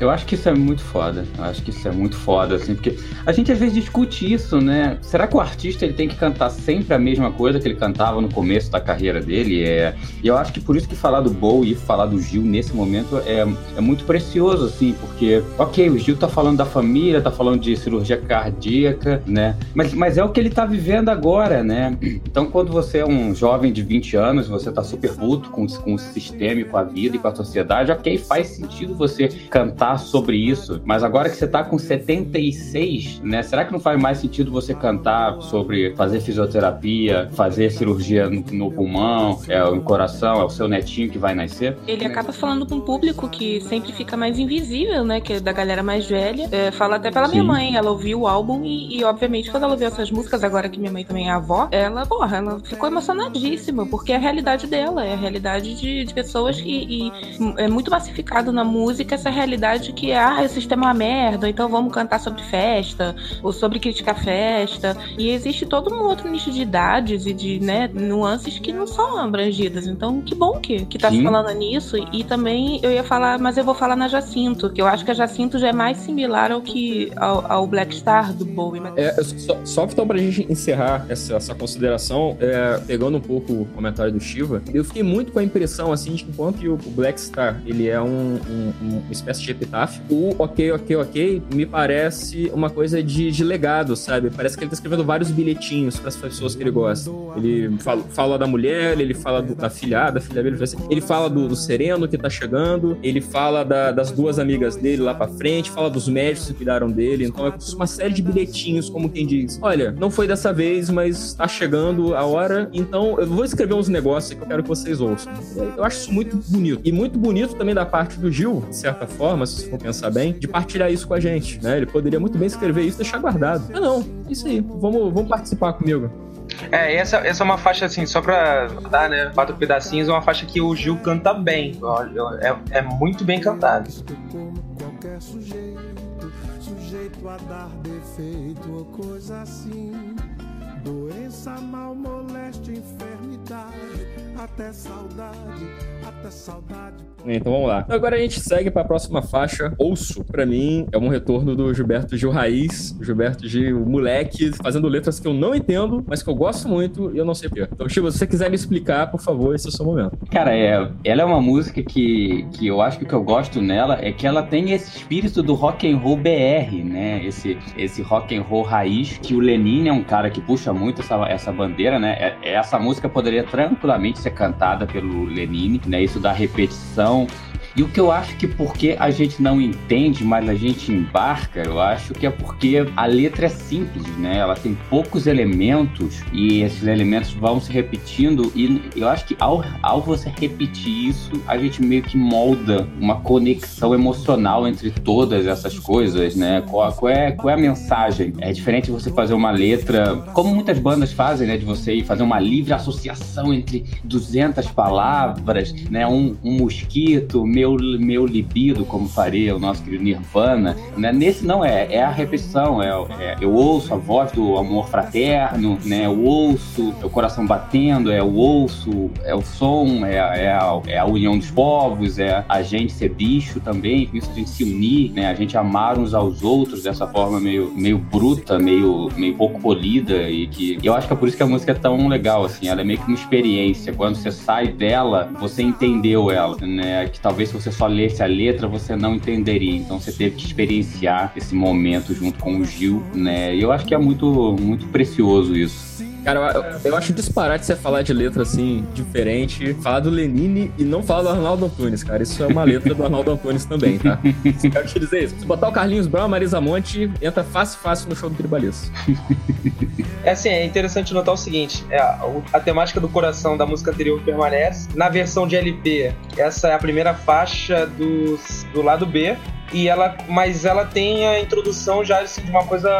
Eu acho que isso é muito foda. Eu acho que isso é muito foda, assim, porque a gente às vezes discute isso, né? Será que o artista ele tem que cantar sempre a mesma coisa que ele cantava no começo da carreira dele? É... E eu acho que por isso que falar do Bowie e falar do Gil nesse momento é, é muito precioso, assim, porque, ok, o Gil tá falando da família, tá falando de cirurgia cardíaca, né? Mas, mas é o que ele tá vivendo agora, né? Então, quando você é um jovem de 20 anos, você tá super puto com, com o sistema e com a vida e com a sociedade, ok, faz sentido você cantar falar sobre isso, mas agora que você tá com 76, né? Será que não faz mais sentido você cantar sobre fazer fisioterapia, fazer cirurgia no, no pulmão, é, no coração, é o seu netinho que vai nascer? Ele acaba falando com um público que sempre fica mais invisível, né? Que é da galera mais velha. É, fala até pela Sim. minha mãe, ela ouviu o álbum e, e, obviamente, quando ela ouviu essas músicas, agora que minha mãe também é avó, ela, porra, ela ficou emocionadíssima, porque é a realidade dela, é a realidade de, de pessoas que e, é muito massificado na música essa realidade que ah, o sistema é uma merda, então vamos cantar sobre festa, ou sobre criticar festa. E existe todo um outro nicho de idades e de né, nuances que não são abrangidas. Então, que bom que, que tá Sim. se falando nisso. E também eu ia falar, mas eu vou falar na Jacinto, que eu acho que a Jacinto já é mais similar ao que ao, ao Black Star do Bowie. Mas... É, só, só então pra gente encerrar essa, essa consideração, é, pegando um pouco o comentário do Shiva, eu fiquei muito com a impressão assim de que enquanto o Black Star ele é um, um, uma espécie de epitáfio. O ok, ok, ok me parece uma coisa de, de legado, sabe? Parece que ele tá escrevendo vários bilhetinhos para as pessoas que ele gosta. Ele fala, fala da mulher, ele fala do, da filha, da filha dele, ele fala do, do Sereno que tá chegando, ele fala da, das duas amigas dele lá para frente, fala dos médicos que cuidaram dele. Então é uma série de bilhetinhos, como quem diz: Olha, não foi dessa vez, mas tá chegando a hora, então eu vou escrever uns negócios que eu quero que vocês ouçam. Eu acho isso muito bonito. E muito bonito também da parte do Gil, de certa forma, se for pensar bem, de partilhar isso com a gente, né? Ele poderia muito bem escrever isso e deixar guardado. Ah, não, isso aí, vamos, vamos participar comigo. É, essa, essa é uma faixa, assim, só pra dar, né, quatro pedacinhos, é uma faixa que o Gil canta bem. É, é muito bem cantado. Qualquer sujeito, sujeito a dar defeito ou coisa assim. Doença, mal, moléstia, enfermidade, até saudade, até saudade então vamos lá. Agora a gente segue para a próxima faixa. Ouço, para mim, é um retorno do Gilberto Gil Raiz. Gilberto Gil, moleque, fazendo letras que eu não entendo, mas que eu gosto muito e eu não sei porquê. Então, Chico, se você quiser me explicar, por favor, esse é o seu momento. Cara, é, ela é uma música que, que eu acho que o que eu gosto nela é que ela tem esse espírito do rock and roll BR, né? Esse, esse rock and roll raiz, que o Lenin é um cara que puxa muito essa, essa bandeira, né? É, essa música poderia tranquilamente ser cantada pelo Lenine, né? Isso da repetição então, e o que eu acho que porque a gente não entende, mas a gente embarca, eu acho que é porque a letra é simples, né? Ela tem poucos elementos e esses elementos vão se repetindo. E eu acho que ao, ao você repetir isso, a gente meio que molda uma conexão emocional entre todas essas coisas, né? Qual, qual, é, qual é a mensagem? É diferente você fazer uma letra, como muitas bandas fazem, né? De você ir fazer uma livre associação entre 200 palavras, né? Um, um mosquito, meu, meu libido, como faria o nosso querido Nirvana, né? Nesse não é, é a repetição, é, é, eu ouço a voz do amor fraterno, né? Eu ouço é o coração batendo, é o ouço, é o som, é, é, a, é a união dos povos, é a gente ser bicho também, isso a gente se unir, né? A gente amar uns aos outros dessa forma meio, meio bruta, meio, meio pouco polida e que eu acho que é por isso que a música é tão legal, assim, ela é meio que uma experiência. Quando você sai dela, você entendeu ela, né? Que talvez se você só lesse a letra, você não entenderia. Então você teve que experienciar esse momento junto com o Gil, né? E eu acho que é muito, muito precioso isso. Cara, eu, eu acho disparate você falar de letra assim, diferente, falar do Lenine e não falar do Arnaldo Antunes, cara. Isso é uma letra do Arnaldo Antunes também, tá? Quero te dizer isso. Se botar o Carlinhos Brown, a Marisa Monte, entra fácil, fácil no show do Tribalista. É assim, é interessante notar o seguinte: é, a, a, temática do coração da música anterior permanece. Na versão de LP, essa é a primeira faixa do, do lado B e ela mas ela tem a introdução já assim, de uma coisa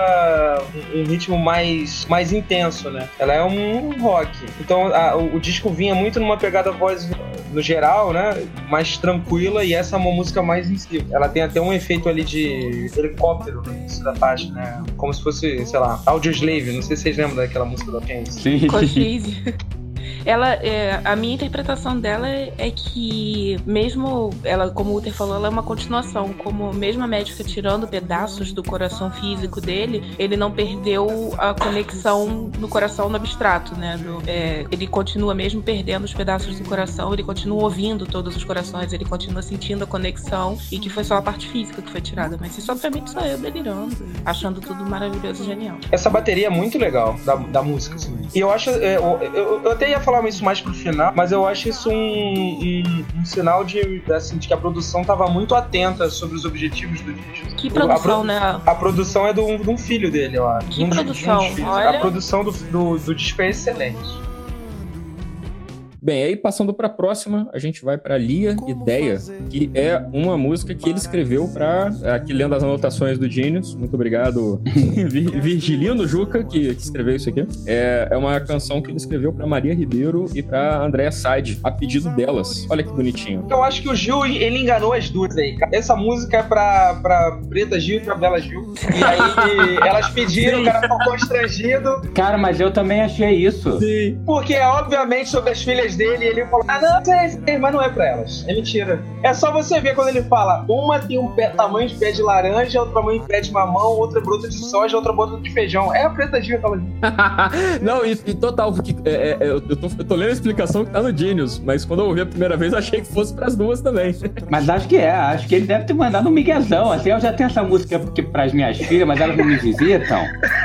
um, ritmo mais mais intenso né? Ela é um rock. Então a, o, o, disco vinha muito numa pegada voz no geral né? Mais tranquila e essa é uma música mais em si. Ela tem até um efeito ali de helicóptero no início da faixa né? Como se fosse sei lá Audio Slave. Não sei se vocês lembram daquela música da Keynes sim ela é, a minha interpretação dela é que mesmo ela como o Uther falou ela é uma continuação como mesmo a médica tirando pedaços do coração físico dele ele não perdeu a conexão no coração no abstrato né do, é, ele continua mesmo perdendo os pedaços do coração ele continua ouvindo todos os corações ele continua sentindo a conexão e que foi só a parte física que foi tirada mas isso obviamente só eu delirando achando tudo maravilhoso e genial essa bateria é muito legal da, da música assim. e eu acho é, eu, eu, eu até ia falar isso mais pro final, mas eu acho isso um, um, um sinal de, assim, de que a produção estava muito atenta sobre os objetivos do disco. Que produção, a, né? A produção é de um filho dele, eu acho. Que um, produção? Um Olha... A produção do, do, do disco é excelente. Bem, aí passando para a próxima, a gente vai para Lia Ideia, que é uma música que ele escreveu para aqui lendo as anotações do Genius. Muito obrigado, Virgilino Juca, que, que, escreveu isso aqui. É, é uma canção que ele escreveu para Maria Ribeiro e para Andréa Sade, a pedido delas. Olha que bonitinho. Eu acho que o Gil ele enganou as duas aí. Essa música é para para Preta Gil e para Bela Gil. E aí elas pediram, Sim. o cara ficou constrangido. Cara, mas eu também achei isso. Sim. Porque obviamente sobre as filhas dele e ele falou: Ah, não, sei, sei, mas não é pra elas. É mentira. É só você ver quando ele fala: uma tem um pé, tamanho de pé de laranja, outra tamanho de pé de mamão, outra brota de soja, outra brota de feijão. É a preta Gil aquela Não, e, e total, que, é, é, eu, tô, eu tô lendo a explicação que tá no Genius, mas quando eu ouvi a primeira vez, achei que fosse pras duas também. Mas acho que é, acho que ele deve ter mandado um miguezão. Assim, eu já tenho essa música porque pras minhas filhas, mas elas não me visitam.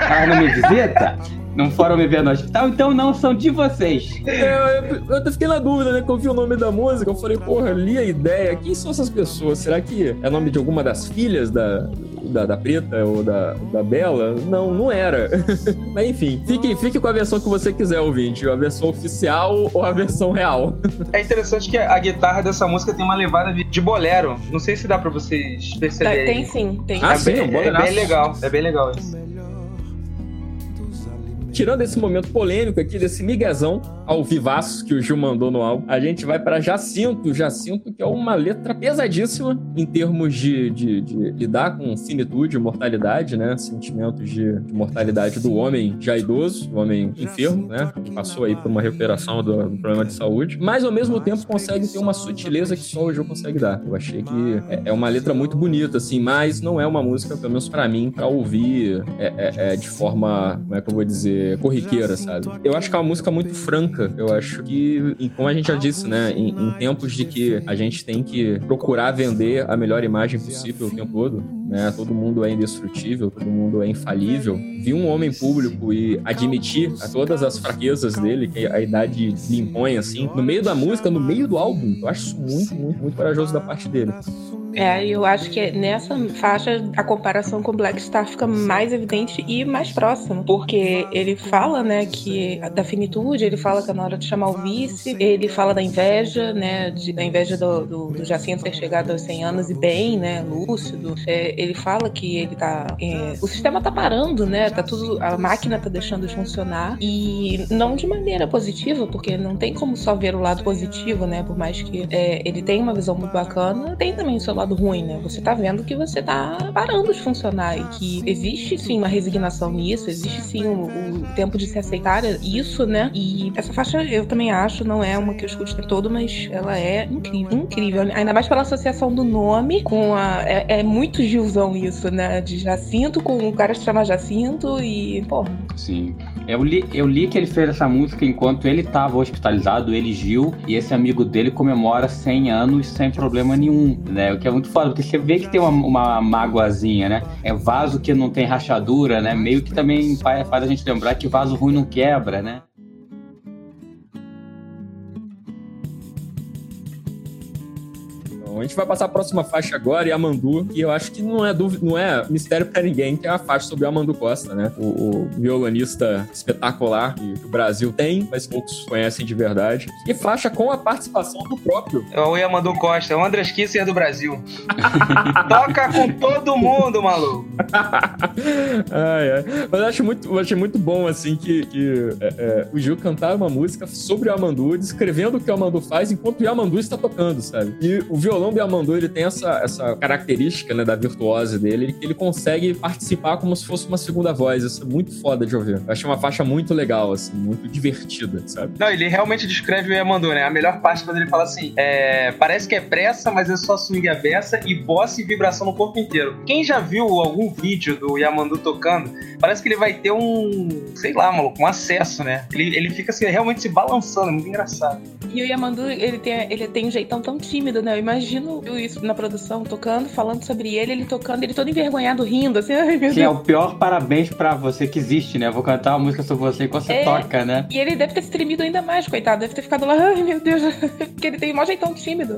Elas não me visitam não foram me ver no hospital, então não são de vocês. É, eu, eu, eu fiquei na dúvida, né? Quando eu vi o nome da música, eu falei, porra, li a ideia. Quem são essas pessoas? Será que é nome de alguma das filhas da, da, da Preta ou da, da Bela? Não, não era. Mas enfim, fique, fique com a versão que você quiser, ouvinte. A versão oficial ou a versão real. É interessante que a guitarra dessa música tem uma levada de bolero. Não sei se dá pra vocês perceberem. Tem sim, tem. Ah, é sim, bem, é bem legal. É bem legal isso tirando esse momento polêmico aqui, desse miguezão ao vivaço que o Gil mandou no álbum, a gente vai para Jacinto. Jacinto, que é uma letra pesadíssima em termos de, de, de lidar com finitude, mortalidade, né? Sentimentos de, de, mortalidade do homem já idoso, do homem enfermo, né? Que passou aí por uma recuperação do, do, problema de saúde, mas ao mesmo tempo consegue ter uma sutileza que só o Gil consegue dar. Eu achei que é, é uma letra muito bonita, assim, mas não é uma música, pelo menos para mim, para ouvir é, é, é, de forma, como é que eu vou dizer, corriqueira, sabe? Eu acho que é uma música muito franca. Eu acho que, como a gente já disse, né, em, em tempos de que a gente tem que procurar vender a melhor imagem possível o tempo todo, né? Todo mundo é indestrutível, todo mundo é infalível. Vi um homem público e admitir a todas as fraquezas dele, que a idade lhe impõe, assim, no meio da música, no meio do álbum. Eu acho isso muito, muito, muito corajoso da parte dele. É, eu acho que nessa faixa a comparação com Black Star fica mais evidente e mais próxima, porque ele fala, né, que da finitude, ele fala que é na hora de chamar o vice, ele fala da inveja, né, de, da inveja do, do, do Jacinto ter chegado aos 100 anos e bem, né, lúcido. É, ele fala que ele tá, é, o sistema tá parando, né, tá tudo, a máquina tá deixando de funcionar e não de maneira positiva, porque não tem como só ver o lado positivo, né, por mais que é, ele tenha uma visão muito bacana, tem também o seu lado lado ruim, né? Você tá vendo que você tá parando de funcionar e que existe sim uma resignação nisso, existe sim o, o tempo de se aceitar isso, né? E essa faixa eu também acho, não é uma que eu escuto todo, mas ela é incrível, incrível. Ainda mais pela associação do nome com a. É, é muito Gilzão isso, né? De Jacinto com o cara que se chama Jacinto e, pô. Sim. Eu li, eu li que ele fez essa música enquanto ele estava hospitalizado, ele Gil, e esse amigo dele comemora 100 anos sem problema nenhum, né? O que é muito foda, porque você vê que tem uma, uma mágoazinha, né? É vaso que não tem rachadura, né? Meio que também faz a gente lembrar que vaso ruim não quebra, né? A gente vai passar a próxima faixa agora, Yamandu, que eu acho que não é dúvida, não é mistério para ninguém, que é a faixa sobre Yamandu Costa, né? O, o violonista espetacular que o Brasil tem, mas poucos conhecem de verdade. E faixa com a participação do próprio. É o Yamandu Costa, é o Andrés Kisser do Brasil. Toca com todo mundo, maluco. ai, ai. Mas eu acho muito, eu achei muito bom, assim, que, que é, é, o Gil cantar uma música sobre o Yamandu, descrevendo o que o Yamandu faz enquanto o Yamandu está tocando, sabe? E o violão Biamandu, ele tem essa, essa característica, né, da virtuose dele, que ele consegue participar como se fosse uma segunda voz. Isso é muito foda de ouvir. Eu achei uma faixa muito legal, assim, muito divertida, sabe? Não, ele realmente descreve o Yamandu, né? A melhor parte quando ele fala assim, é, parece que é pressa, mas é só swing aberta e bossa e vibração no corpo inteiro. Quem já viu algum vídeo do Yamandu tocando, parece que ele vai ter um, sei lá, maluco, um acesso, né? Ele, ele fica assim, realmente se balançando, é muito engraçado. E o Yamandu, ele tem, ele tem um jeitão tão tímido, né? Eu imagino isso na produção, tocando, falando sobre ele, ele tocando, ele todo envergonhado, rindo, assim, ai meu Sim, Deus. é o pior parabéns pra você que existe, né? vou cantar uma música sobre você enquanto você é, toca, né? E ele deve ter se tremido ainda mais, coitado, deve ter ficado lá, ai meu Deus, porque ele tem um jeitão tímido.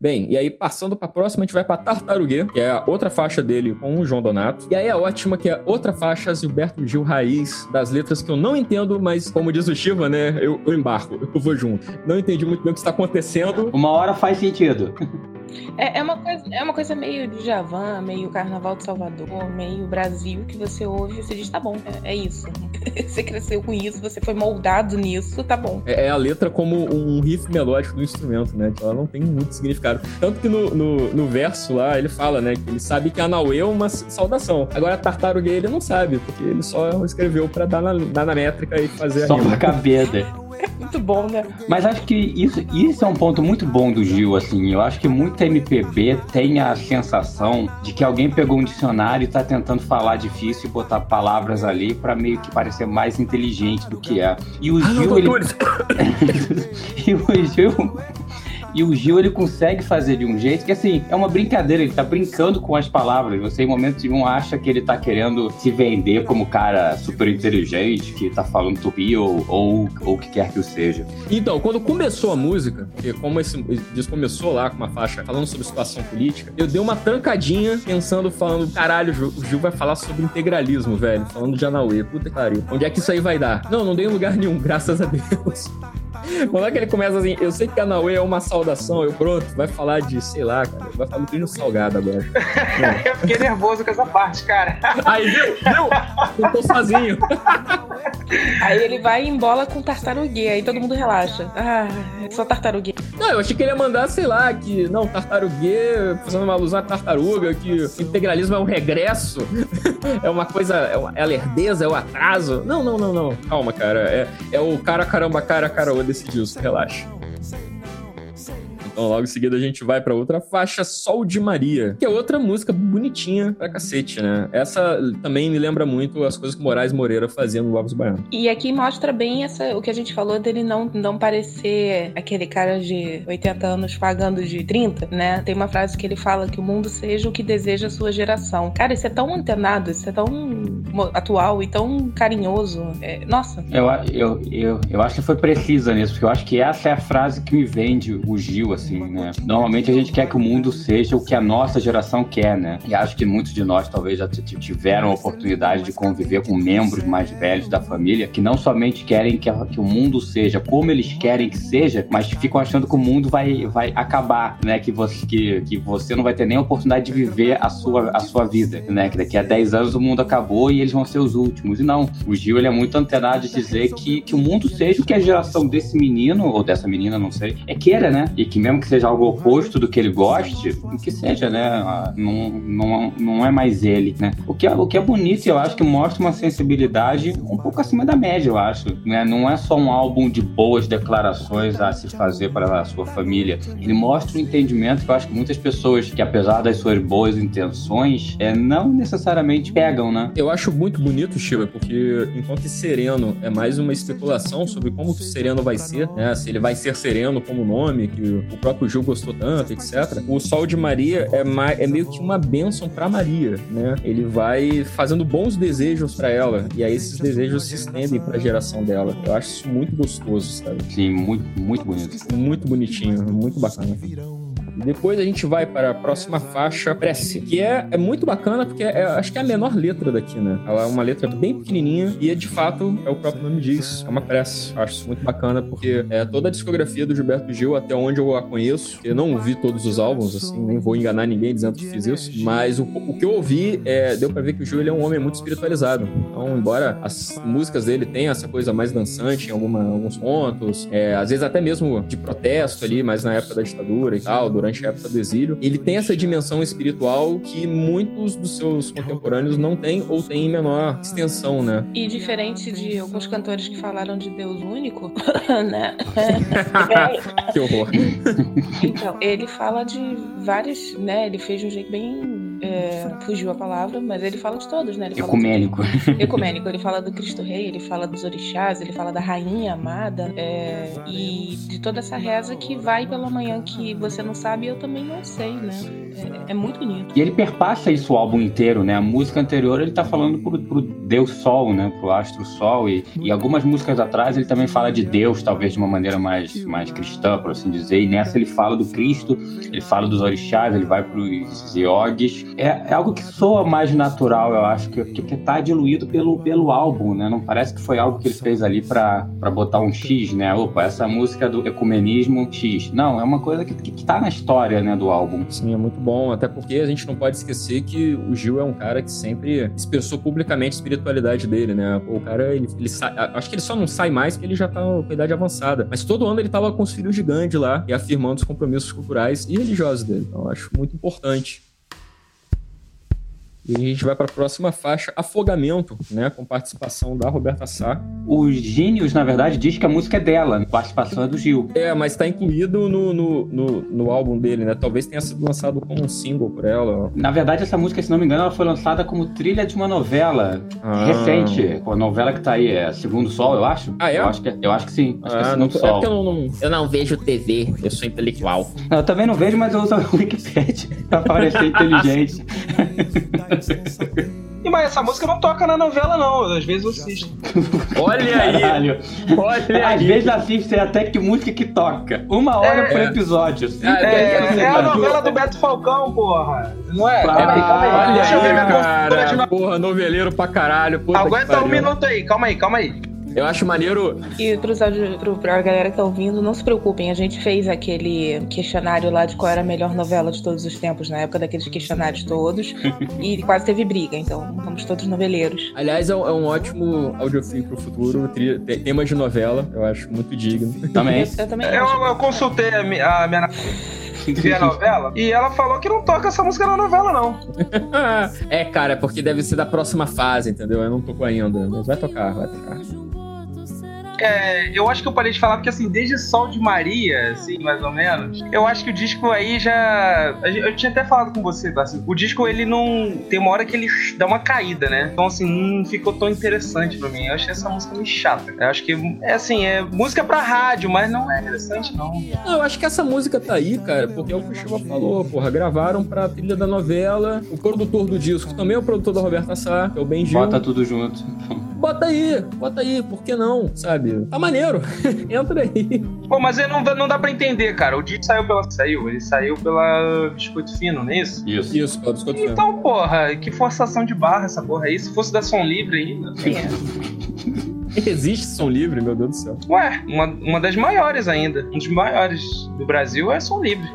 Bem, e aí passando para próxima, a gente vai para Tartarugue, que é a outra faixa dele com o João Donato. E aí a ótima, que é outra faixa, Gilberto Gil Raiz, das letras que eu não entendo, mas como diz o Shiva, né, eu, eu embarco, eu vou junto. Não entendi muito bem o que está acontecendo. Uma hora faz sentido. É, é, uma coisa, é uma coisa meio de Javan, meio Carnaval de Salvador, meio Brasil, que você ouve e você diz, tá bom, é, é isso. você cresceu com isso, você foi moldado nisso, tá bom. É, é, a letra como um riff melódico do instrumento, né? Ela não tem muito significado. Tanto que no, no, no verso lá, ele fala, né, que ele sabe que a Nauê é uma saudação. Agora, Tartaruga ele não sabe, porque ele só escreveu pra dar na, dar na métrica e fazer só a rima. Só pra caber, muito bom, né? Mas acho que isso, isso é um ponto muito bom do Gil, assim. Eu acho que muito MPB tem a sensação de que alguém pegou um dicionário e tá tentando falar difícil e botar palavras ali para meio que parecer mais inteligente do que é. E o Gil, ah, ele... e o Gil e o Gil, ele consegue fazer de um jeito que, assim, é uma brincadeira. Ele tá brincando com as palavras. Você, em momentos nenhum, acha que ele tá querendo se vender como cara super inteligente, que tá falando tupi ou, ou, ou o que quer que o seja. Então, quando começou a música, como esse disco começou lá com uma faixa falando sobre situação política, eu dei uma trancadinha pensando, falando, caralho, o Gil vai falar sobre integralismo, velho. Falando de Anauê. Puta que pariu. Onde é que isso aí vai dar? Não, não dei em lugar nenhum, graças a Deus. Quando é que ele começa assim, eu sei que a Naue é uma saudação, eu pronto, vai falar de, sei lá, cara, vai falar do Trino Salgado agora. eu fiquei nervoso com essa parte, cara. Aí, viu? Viu? Eu tô sozinho. Aí ele vai e embola com tartaruguê, aí todo mundo relaxa. Ah, é só tartaruguê. Não, eu achei que ele ia mandar, sei lá, que, não, tartaruguê, fazendo uma alusão à tartaruga, que o integralismo é um regresso, é uma coisa, é, uma, é a lerdeza, é o atraso. Não, não, não, não. Calma, cara. É, é o cara, caramba, cara, cara, decidiu, relaxa. Então, logo em seguida, a gente vai pra outra faixa, Sol de Maria, que é outra música bonitinha pra cacete, né? Essa também me lembra muito as coisas que Moraes Moreira fazia no Lopes Baiano. E aqui mostra bem essa, o que a gente falou dele não, não parecer aquele cara de 80 anos pagando de 30, né? Tem uma frase que ele fala que o mundo seja o que deseja a sua geração. Cara, isso é tão antenado, isso é tão atual e tão carinhoso. É, nossa. Eu, eu, eu, eu acho que foi precisa nisso, porque eu acho que essa é a frase que me vende o Gil, assim, né? Normalmente a gente quer que o mundo seja o que a nossa geração quer, né? E acho que muitos de nós talvez já tiveram a oportunidade de conviver com membros mais velhos da família que não somente querem que, que o mundo seja como eles querem que seja, mas ficam achando que o mundo vai, vai acabar, né? Que você, que, que você não vai ter nem a oportunidade de viver a sua, a sua vida, né? Que daqui a 10 anos o mundo acabou e eles vão ser os últimos. E não, o Gil ele é muito antenado de dizer que, que o mundo seja o que a geração desse menino, ou dessa menina, não sei, é queira, né? E que mesmo que seja algo oposto do que ele goste, que seja, né? Não, não, não é mais ele, né? O que, é, o que é bonito e eu acho que mostra uma sensibilidade um pouco acima da média, eu acho. Né? Não é só um álbum de boas declarações a se fazer para a sua família. Ele mostra um entendimento que eu acho que muitas pessoas, que apesar das suas boas intenções, é, não necessariamente pegam, né? Eu acho muito bonito, Shiva, porque enquanto Sereno é mais uma especulação sobre como que o Sereno vai ser, né? Se ele vai ser Sereno como nome, que o próprio Gil gostou tanto, etc. O Sol de Maria é, mais, é meio que uma bênção para Maria, né? Ele vai fazendo bons desejos para ela e aí esses desejos se estendem para a geração dela. Eu acho isso muito gostoso, sabe? Sim, muito, muito bonito. Muito bonitinho, muito bacana. Depois a gente vai para a próxima faixa, Prece, que é, é muito bacana porque é, acho que é a menor letra daqui, né? Ela é uma letra bem pequenininha e é, de fato é o próprio nome diz, é uma prece. Acho isso muito bacana porque é toda a discografia do Gilberto Gil, até onde eu a conheço, eu não ouvi todos os álbuns, assim, nem vou enganar ninguém dizendo que fiz isso, mas o, o que eu ouvi, é, deu para ver que o Gil ele é um homem muito espiritualizado. Então, embora as músicas dele tenham essa coisa mais dançante em alguma, alguns pontos, é, às vezes até mesmo de protesto ali, mas na época da ditadura e tal, durante durante a época do exílio, ele tem essa dimensão espiritual que muitos dos seus contemporâneos não têm ou têm em menor extensão, né? E diferente de alguns cantores que falaram de Deus único, né? que horror. então, ele fala de vários, né? Ele fez de um jeito bem é, fugiu a palavra, mas ele fala de todos, né? Ele ecumênico. Ecumênico. Ele fala do Cristo Rei, ele fala dos orixás, ele fala da rainha amada é, e de toda essa reza que vai pela manhã que você não sabe e eu também não sei, né? É, é, muito bonito. E ele perpassa isso o álbum inteiro, né? A música anterior ele tá falando pro, pro Deus Sol, né? Pro astro Sol e, e algumas músicas atrás ele também fala de Deus, talvez de uma maneira mais, mais cristã, por assim dizer. E nessa ele fala do Cristo, ele fala dos orixás, ele vai pros iogues é, é, algo que soa mais natural, eu acho, que, que, que tá diluído pelo, pelo álbum, né? Não parece que foi algo que ele fez ali para botar um X, né? Opa, essa música do ecumenismo X. Não, é uma coisa que, que, que tá na história, né, do álbum. Sim, é muito bom, até porque a gente não pode esquecer que o Gil é um cara que sempre expressou publicamente a espiritualidade dele, né? O cara, ele, ele sai, acho que ele só não sai mais porque ele já tá com idade avançada, mas todo ano ele tava com os filhos gigantes lá e afirmando os compromissos culturais e religiosos dele. Então, eu acho muito importante e a gente vai para a próxima faixa, Afogamento, né? Com participação da Roberta Sá. Os Gênios, na verdade, diz que a música é dela, a participação é do Gil. É, mas está incluído no, no, no, no, álbum dele, né? Talvez tenha sido lançado como um single por ela. Na verdade, essa música, se não me engano, ela foi lançada como trilha de uma novela ah. recente. A novela que tá aí é Segundo Sol, eu acho. Ah, é? Eu acho que, eu acho que sim. Acho ah, que é Segundo não, Sol. É eu não, eu não vejo TV, eu sou intelectual. Eu também não vejo, mas eu uso o Wikipedia pra parecer inteligente. E, mas essa música não toca na novela, não. Às vezes eu assisto. Olha aí! Caralho. Olha Às aí. vezes assiste até que música que toca. Uma hora é. por episódio. É, é, é a novela do Beto Falcão, porra. Não é? Calma aí, calma aí. Olha aí, cara. Porra, noveleiro pra caralho. Aguenta um minuto aí, calma aí, calma aí. Eu acho maneiro. E pros, pro, pra galera que tá ouvindo, não se preocupem, a gente fez aquele questionário lá de qual era a melhor novela de todos os tempos, na época daqueles questionários todos. e quase teve briga, então vamos todos noveleiros. Aliás, é um, é um ótimo audiofilm pro futuro, tema de novela, eu acho muito digno. Também. eu, eu, também eu, eu consultei a minha, a minha ver a novela. E ela falou que não toca essa música na novela, não. é, cara, é porque deve ser da próxima fase, entendeu? Eu não tocou ainda. Mas vai tocar, vai tocar. É, eu acho que eu parei de falar porque, assim, desde Sol de Maria, assim, mais ou menos, eu acho que o disco aí já. Eu tinha até falado com você, tá? Assim, o disco ele não. Tem uma hora que ele dá uma caída, né? Então, assim, não ficou tão interessante pra mim. Eu achei essa música meio chata. Eu acho que, é assim, é música pra rádio, mas não é interessante, não. Não, eu acho que essa música tá aí, cara, porque é o que o Chiva falou, porra. Gravaram pra trilha da novela. O produtor do disco também é o produtor da Roberta Sá, que é o Ben Gil. Bota tudo junto. Bota aí, bota aí, por que não, sabe? Tá maneiro, entra aí. Pô, mas não, não dá pra entender, cara. O disco saiu pela. Saiu, ele saiu pela Biscoito Fino, não é isso? Isso. Isso, pela Biscoito Fino. Então, porra, que forçação de barra essa porra aí. Se fosse da Som Livre ainda. Existe som livre, meu Deus do céu. Ué, uma, uma das maiores ainda. Um dos maiores do Brasil é som livre.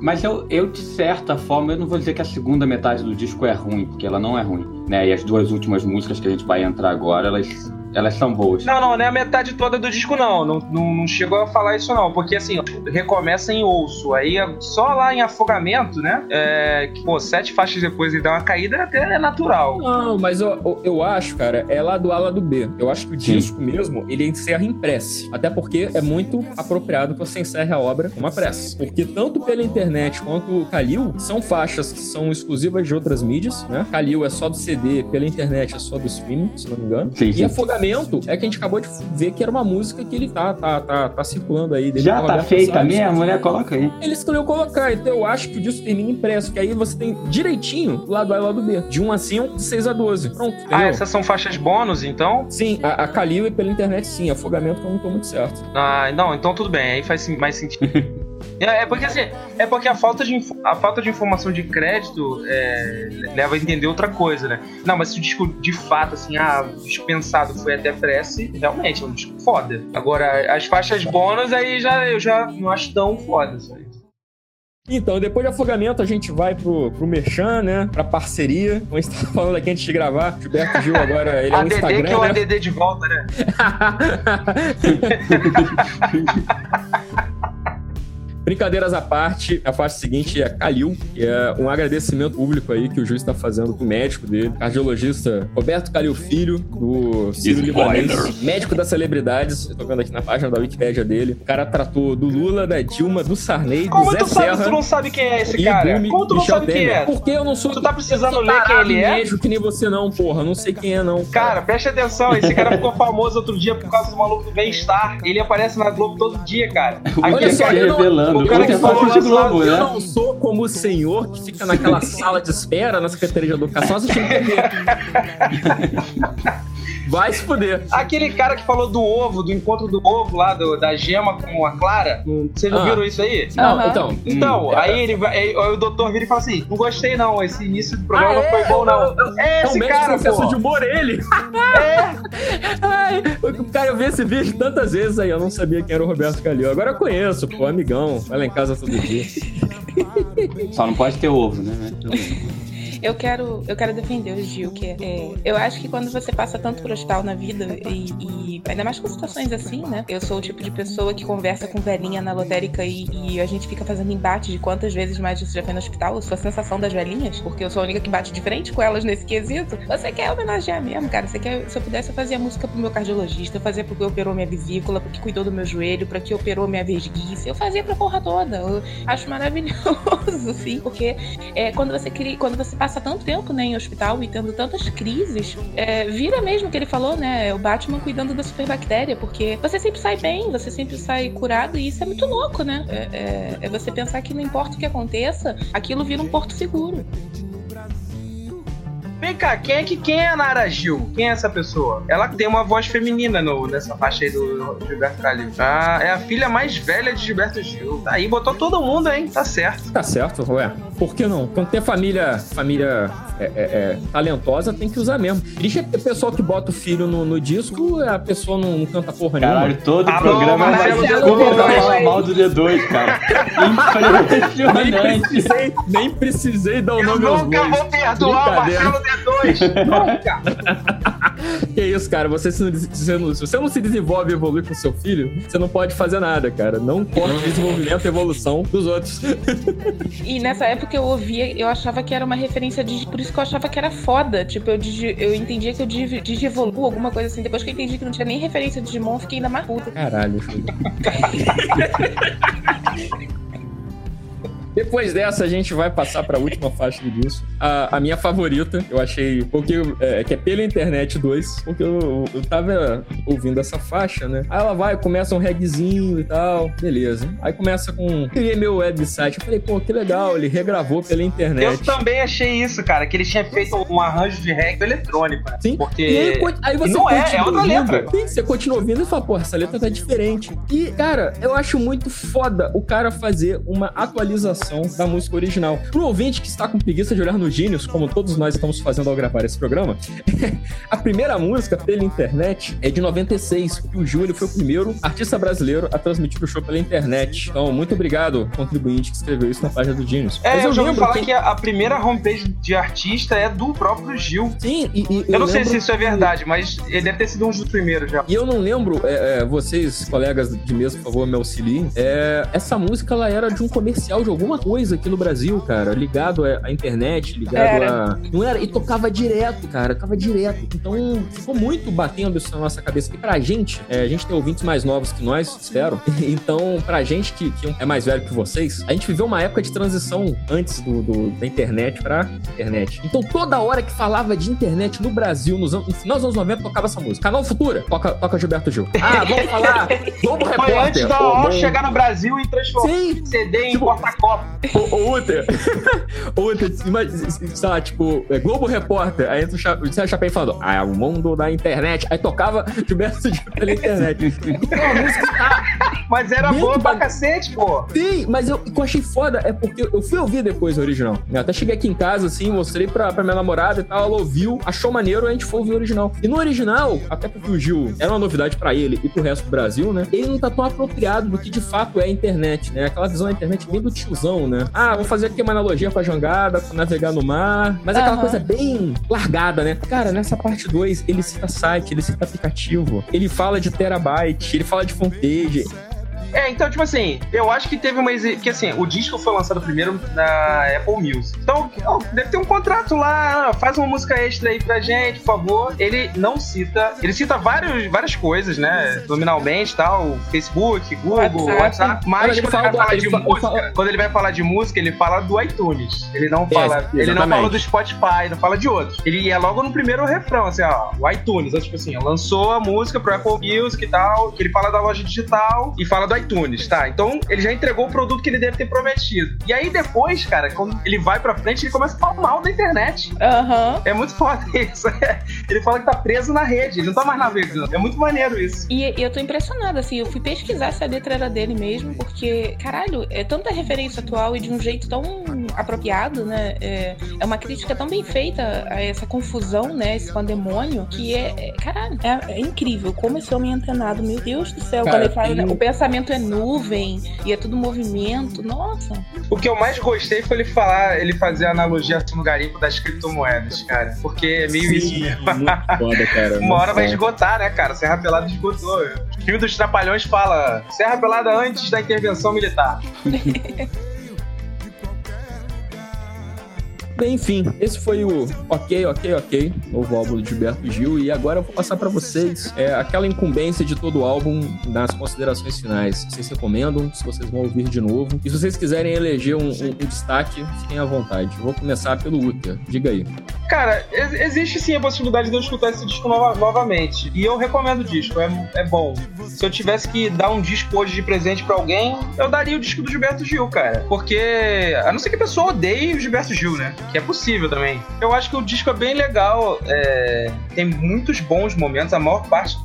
Mas eu, eu, de certa forma, eu não vou dizer que a segunda metade do disco é ruim, porque ela não é ruim. Né? E as duas últimas músicas que a gente vai entrar agora, elas elas são boas. Não, não, não é a metade toda do disco, não. Não, não, não chegou a falar isso, não. Porque assim, recomeça em ouço. Aí só lá em afogamento, né? É, que, pô, sete faixas depois ele dá uma caída, até é natural. Não, mas eu, eu acho, cara, é lá do A lá do B. Eu acho que o Sim. disco mesmo, ele encerra em prece. Até porque é muito apropriado que você encerre a obra com uma prece. Porque tanto pela internet quanto o Kalil são faixas que são exclusivas de outras mídias, né? Kalil é só do CD, pela internet é só do streaming, se não me engano. Sim. E afogamento é que a gente acabou de ver que era uma música que ele tá, tá, tá, tá circulando aí. Já tá feita mesmo, né? Coloca aí. Ele escolheu colocar, então eu acho que o disco termina impresso, que aí você tem direitinho lado A e lado B. De 1 a 5, de 6 a 12. Pronto. Entendeu? Ah, essas são faixas bônus, então? Sim, a, a Calil e pela internet sim, afogamento eu não tô muito certo. Ah, não, então tudo bem, aí faz mais sentido. É, é, porque assim, é porque a falta de, a falta de informação de crédito é, leva a entender outra coisa, né? Não, mas se o disco de fato, assim, ah, dispensado foi até prece, realmente é um disco foda. Agora, as faixas bônus aí já, eu já não acho tão foda, sabe? Então, depois de afogamento, a gente vai pro, pro Merchan, né? Pra parceria. Como a gente tava falando aqui antes de gravar, Gilberto Gil agora, ele é um ADD Instagram. que é o né? ADD de volta, né? Brincadeiras à parte, a parte seguinte é Calil, que é um agradecimento público aí que o juiz está fazendo pro médico dele, cardiologista Roberto Calil Filho, do Ciro Libanês, médico das celebridades, eu tô vendo aqui na página da Wikipédia dele. O cara tratou do Lula, da Dilma, do Sarney, Como do Zé tu Serra. Sabe, tu não sabe quem é esse cara? Como tu não Michel sabe quem é? Porque eu não sou... Tu tá precisando eu ler quem ele é? Mesmo que nem você não, porra. Não sei quem é, não. Cara, preste atenção, esse cara ficou famoso outro dia por causa do maluco do Bem-Estar. Ele aparece na Globo todo dia, cara. Olha só, eu não- revelando. o cara que Outra falou parte de Globo, Eu né? não sou como o senhor que fica naquela sala de espera na Secretaria de Educação assistindo TV. Vai se fuder. Aquele cara que falou do ovo, do encontro do ovo lá, do- da gema com a Clara. Vocês não Ah. viram isso aí? Não, então. Então, hum, aí ele vai, aí o doutor vira e fala assim: não gostei não, esse início do programa Ah, não foi é? bom, não. Eu- eu- é É um esse cara, pô. de humor, ele. É, Ai, o cara, eu vi esse vídeo tantas vezes aí, eu não sabia quem era o Roberto Calil. Agora eu conheço, pô, amigão. Vai lá em casa todo dia. Só não pode ter ovo, né? Eu quero, eu quero defender o Gil, que é, eu acho que quando você passa tanto por hospital na vida, e, e ainda mais com situações assim, né? Eu sou o tipo de pessoa que conversa com velhinha na lotérica e, e a gente fica fazendo embate de quantas vezes mais você já foi no hospital. Eu sou a sensação das velhinhas, porque eu sou a única que bate de frente com elas nesse quesito. Você quer homenagear mesmo, cara. Você quer, se eu pudesse, eu fazia música pro meu cardiologista, eu fazia porque operou minha vesícula, porque cuidou do meu joelho, pra que operou minha vesguice. Eu fazia pra porra toda. Eu acho maravilhoso, sim, porque é, quando você cria, quando você passa tanto tempo né, em hospital e tendo tantas crises, é, vira mesmo o que ele falou, né? O Batman cuidando da superbactéria, porque você sempre sai bem, você sempre sai curado, e isso é muito louco, né? É, é- é você pensar que não importa o que aconteça, aquilo vira um porto seguro. Vem cá, quem é que quem é a Nara Gil? Quem é essa pessoa? Ela tem uma voz feminina no, nessa faixa aí do Gilberto Calil. Ah, é a filha mais velha de Gilberto Gil. Tá aí, botou todo mundo, hein? Tá certo. Tá certo, ué. Por que não? Quando tem família, família é, é, é, talentosa, tem que usar mesmo. Triste é o pessoal que bota o filho no, no disco, a pessoa não, não canta porra Caralho, nenhuma. todo Alô, programa vai D2. começar a falar mal do D2, cara. Nem Impressionante. precisei, nem precisei dar o Eu nome aos nunca bois. vou perdoar o. Marcelo dois. Não, cara. Que isso, cara? Você se, não, se, você não se desenvolve e evolui com seu filho, você não pode fazer nada, cara. Não corte desenvolvimento e evolução dos outros. E nessa época eu ouvia, eu achava que era uma referência de. Por isso que eu achava que era foda. Tipo, eu, digi, eu entendia que eu digi- digievoluo, alguma coisa assim. Depois que eu entendi que não tinha nem referência de Digimon, eu fiquei ainda mais puta. Caralho, filho. Depois dessa, a gente vai passar pra última faixa do disco. A, a minha favorita, eu achei. Porque é, que é pela internet 2. Porque eu, eu tava ouvindo essa faixa, né? Aí ela vai, começa um regzinho e tal. Beleza. Aí começa com. Criei meu website. Eu falei, pô, que legal. Ele regravou pela Eu internet. também achei isso, cara, que ele tinha feito um arranjo de reggae eletrônico. né? Sim. Porque. E aí, aí você não é, é outra ouvindo. letra. Sim, você continua ouvindo e fala, pô, essa letra tá diferente. E, cara, eu acho muito foda o cara fazer uma atualização da música original. Pro ouvinte que está com preguiça de olhar no Genius, como todos nós estamos fazendo ao gravar esse programa, a primeira música pela internet é de 96. O Gil ele foi o primeiro artista brasileiro a transmitir o show pela internet. Então, muito obrigado, contribuinte que escreveu isso na página do Genius. É, Mas eu já ouvi falar que- que a, primeira homepage de artista é do próprio Gil. Sim, e, e Eu, não sei se isso é verdade, mas ele deve ter sido um dos primeiros já. E eu não lembro, é, é, vocês, colegas de mesa, por favor, me auxiliem. É, essa música, ela era de um comercial de alguma coisa aqui no Brasil, cara. Ligado à internet, ligado Era. a... Não era? E tocava direto, cara. Tocava direto. Então, ficou muito batendo isso na nossa cabeça. E pra gente, é, a gente tem ouvintes mais novos que nós, espero. Então, pra gente que, que é mais velho que vocês, a gente viveu uma época de transição antes do, do- da internet pra internet. Então, toda hora que falava de internet no Brasil, nos anos, no final dos anos 90, tocava essa música. Canal Futura, toca, toca Gilberto Gil. Ah, vamos falar Globo Foi Repórter. antes da bom. chegar no Brasil e transformar Sim, CD em Tipo- porta-copo. Ô, Uter, imagina, sei lá, tipo, é, Globo Repórter, aí entra o Sérgio Chapéu falando, ah, é o mundo da internet, aí tocava Gilberto Gil pela internet. Então a música tá Mas era da- pra cacete, pô. Sim, mas eu, o que eu achei foda é porque eu fui ouvir depois a original. Eu até cheguei aqui em casa, assim, mostrei pra, pra minha namorada e tal, ela ouviu, achou maneiro, a gente foi ouvir o original. E no original, até porque o Gil era uma novidade pra ele e pro resto do Brasil, né? Ele não tá tão apropriado do que de fato é a internet, né? Aquela visão da internet bem do tiozão, né? Ah, vou fazer aqui uma analogia com a jangada, com navegar no mar. Mas é aquela coisa bem largada, né? Cara, nessa parte 2, ele cita site, ele cita aplicativo, ele fala de terabyte, ele fala de frontpage. É, então, tipo assim, eu acho que teve uma. exi- Que assim, o disco foi lançado primeiro na Apple Music. Então, deve ter um contrato lá, faz uma música extra aí pra gente, por favor. Ele não cita. Ele cita vários, várias coisas, né? Nominalmente tal, Facebook, Google, WhatsApp. WhatsApp. Mas quando ele vai falar de música, quando ele vai falar de música, ele fala do iTunes. Ele não É, fala. ele não fala do Spotify, não fala de outros. Ele é logo no primeiro refrão, assim, ó, o iTunes. Então, tipo assim, lançou a música pro Apple Music e tal, que ele fala da loja digital e fala do iTunes, tá? Então ele já entregou o produto que ele deve ter prometido. E aí depois, cara, quando ele vai pra frente, ele começa a falar mal da internet. Aham. É muito foda isso. Ele fala que tá preso na rede, ele não tá mais navegando. É muito maneiro isso. E, e eu tô impressionada, assim, eu fui pesquisar se a letra era dele mesmo, porque, caralho, é tanta referência atual e de um jeito tão apropriado, né? É, é uma crítica tão bem feita a essa confusão, né? Esse pandemônio, que é, é- caralho, é, é incrível como esse homem é antenado, meu Deus do céu. Cara, quando ele fala, tem né, o pensamento é nuvem e é tudo movimento, nossa. O que eu mais gostei foi ele falar, ele fazer a analogia assim no garimpo das criptomoedas, cara. Porque é meio isso Sim, mesmo. muito foda, cara. Uma hora vai esgotar, né, cara? Serra Pelada esgotou. O filme dos Trapalhões fala Serra Pelada antes da intervenção militar. Bem, enfim, esse foi o Ok, Ok, Ok, novo álbum de Gilberto Gil. E agora eu vou passar pra vocês é, aquela incumbência de todo o álbum nas considerações finais. Vocês recomendam, se vocês vão ouvir de novo. E se vocês quiserem eleger um, um- um destaque, fiquem à vontade. Vou começar pelo Uther. Diga aí. Cara, ex- existe sim a possibilidade de eu escutar esse disco nova- novamente. E eu recomendo o disco, é, é bom. Se eu tivesse que dar um disco hoje de presente pra alguém, eu daria o disco do Gilberto Gil, cara. Porque, a não ser que a pessoa odeie o Gilberto Gil, né? Que é possível também. Eu acho que o disco é bem legal, é, tem muitos bons momentos, a maior parte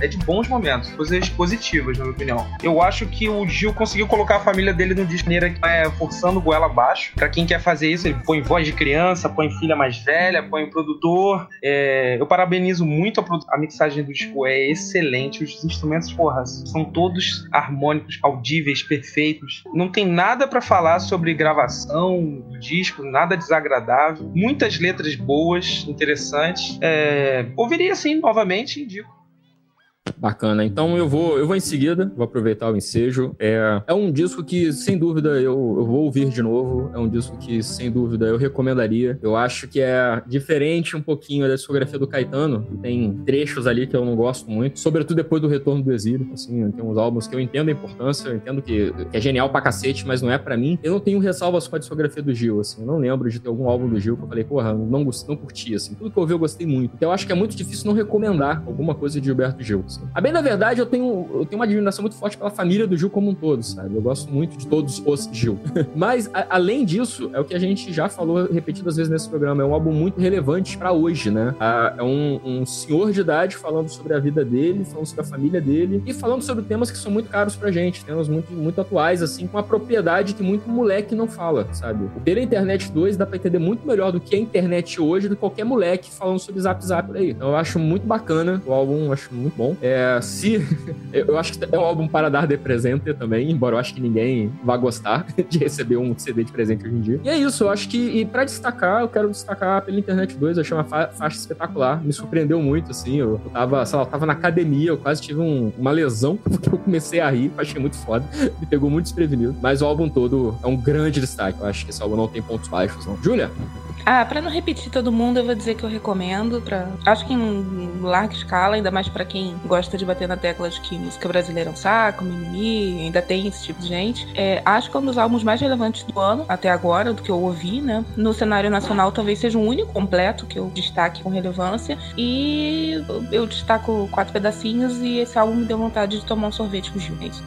é de bons momentos, coisas positivas, na minha opinião. Eu acho que o Gil conseguiu colocar a família dele no disco maneira que é forçando goela abaixo. Pra quem quer fazer isso, ele põe voz de criança, põe filha mais velha ele apoia o produtor. É, eu parabenizo muito a, a, mixagem do disco, é excelente. Os instrumentos, porra, são todos harmônicos, audíveis, perfeitos. Não tem nada para falar sobre gravação do disco, nada desagradável. Muitas letras boas, interessantes. É, ouviria sim, novamente, indico. Bacana. Então eu vou, eu vou em seguida, vou aproveitar o ensejo. É, é um disco que, sem dúvida, eu, eu vou ouvir de novo. É um disco que, sem dúvida, eu recomendaria. Eu acho que é diferente um pouquinho da discografia do Caetano. Tem trechos ali que eu não gosto muito, sobretudo depois do retorno do exílio. Assim, tem uns álbuns que eu entendo a importância, eu entendo que, que é genial pra cacete, mas não é para mim. Eu não tenho ressalvas com a discografia do Gil, assim. Eu não lembro de ter algum álbum do Gil que eu falei, porra, não, não curti, assim. Tudo que eu ouvi eu gostei muito. Então eu acho que é muito difícil não recomendar alguma coisa de Gilberto Gil. Assim. A bem da verdade, eu tenho, eu tenho uma admiração muito forte pela família do Gil como um todo, sabe? Eu gosto muito de todos os Gil. Mas, a, além disso, é o que a gente já falou repetidas vezes nesse programa. É um álbum muito relevante para hoje, né? é um, um, senhor de idade falando sobre a vida dele, falando sobre a família dele e falando sobre temas que são muito caros pra gente, temas muito, muito atuais, assim, com uma propriedade que muito moleque não fala, sabe? Pela Internet 2 dá pra entender muito melhor do que a internet hoje do que qualquer moleque falando sobre Zap Zap aí. Então eu acho muito bacana o álbum, acho muito bom. É, se. Eu acho que é um álbum para dar de presente também, embora eu acho que ninguém vá gostar de receber um CD de presente hoje em dia. E é isso, eu acho que. E pra destacar, eu quero destacar pela Internet 2, eu achei uma fa faixa espetacular. Me surpreendeu muito, assim. Eu, eu tava, sei lá, eu tava na academia, eu quase tive um, uma lesão, porque eu comecei a rir, achei muito foda. Me pegou muito desprevenido. Mas o álbum todo é um grande destaque. Eu acho que esse álbum não tem pontos baixos, não. Júlia? Ah, para não repetir todo mundo, eu vou dizer que eu recomendo. Pra... Acho que em larga escala, ainda mais para quem gosta de bater na tecla de que música brasileira é um saco, mimimi, ainda tem esse tipo de gente. É, acho que é um dos álbuns mais relevantes do ano, até agora, do que eu ouvi, né? No cenário nacional, talvez seja o único completo que eu destaque com relevância. E eu destaco quatro pedacinhos e esse álbum me deu vontade de tomar um sorvete com o Gil. É isso.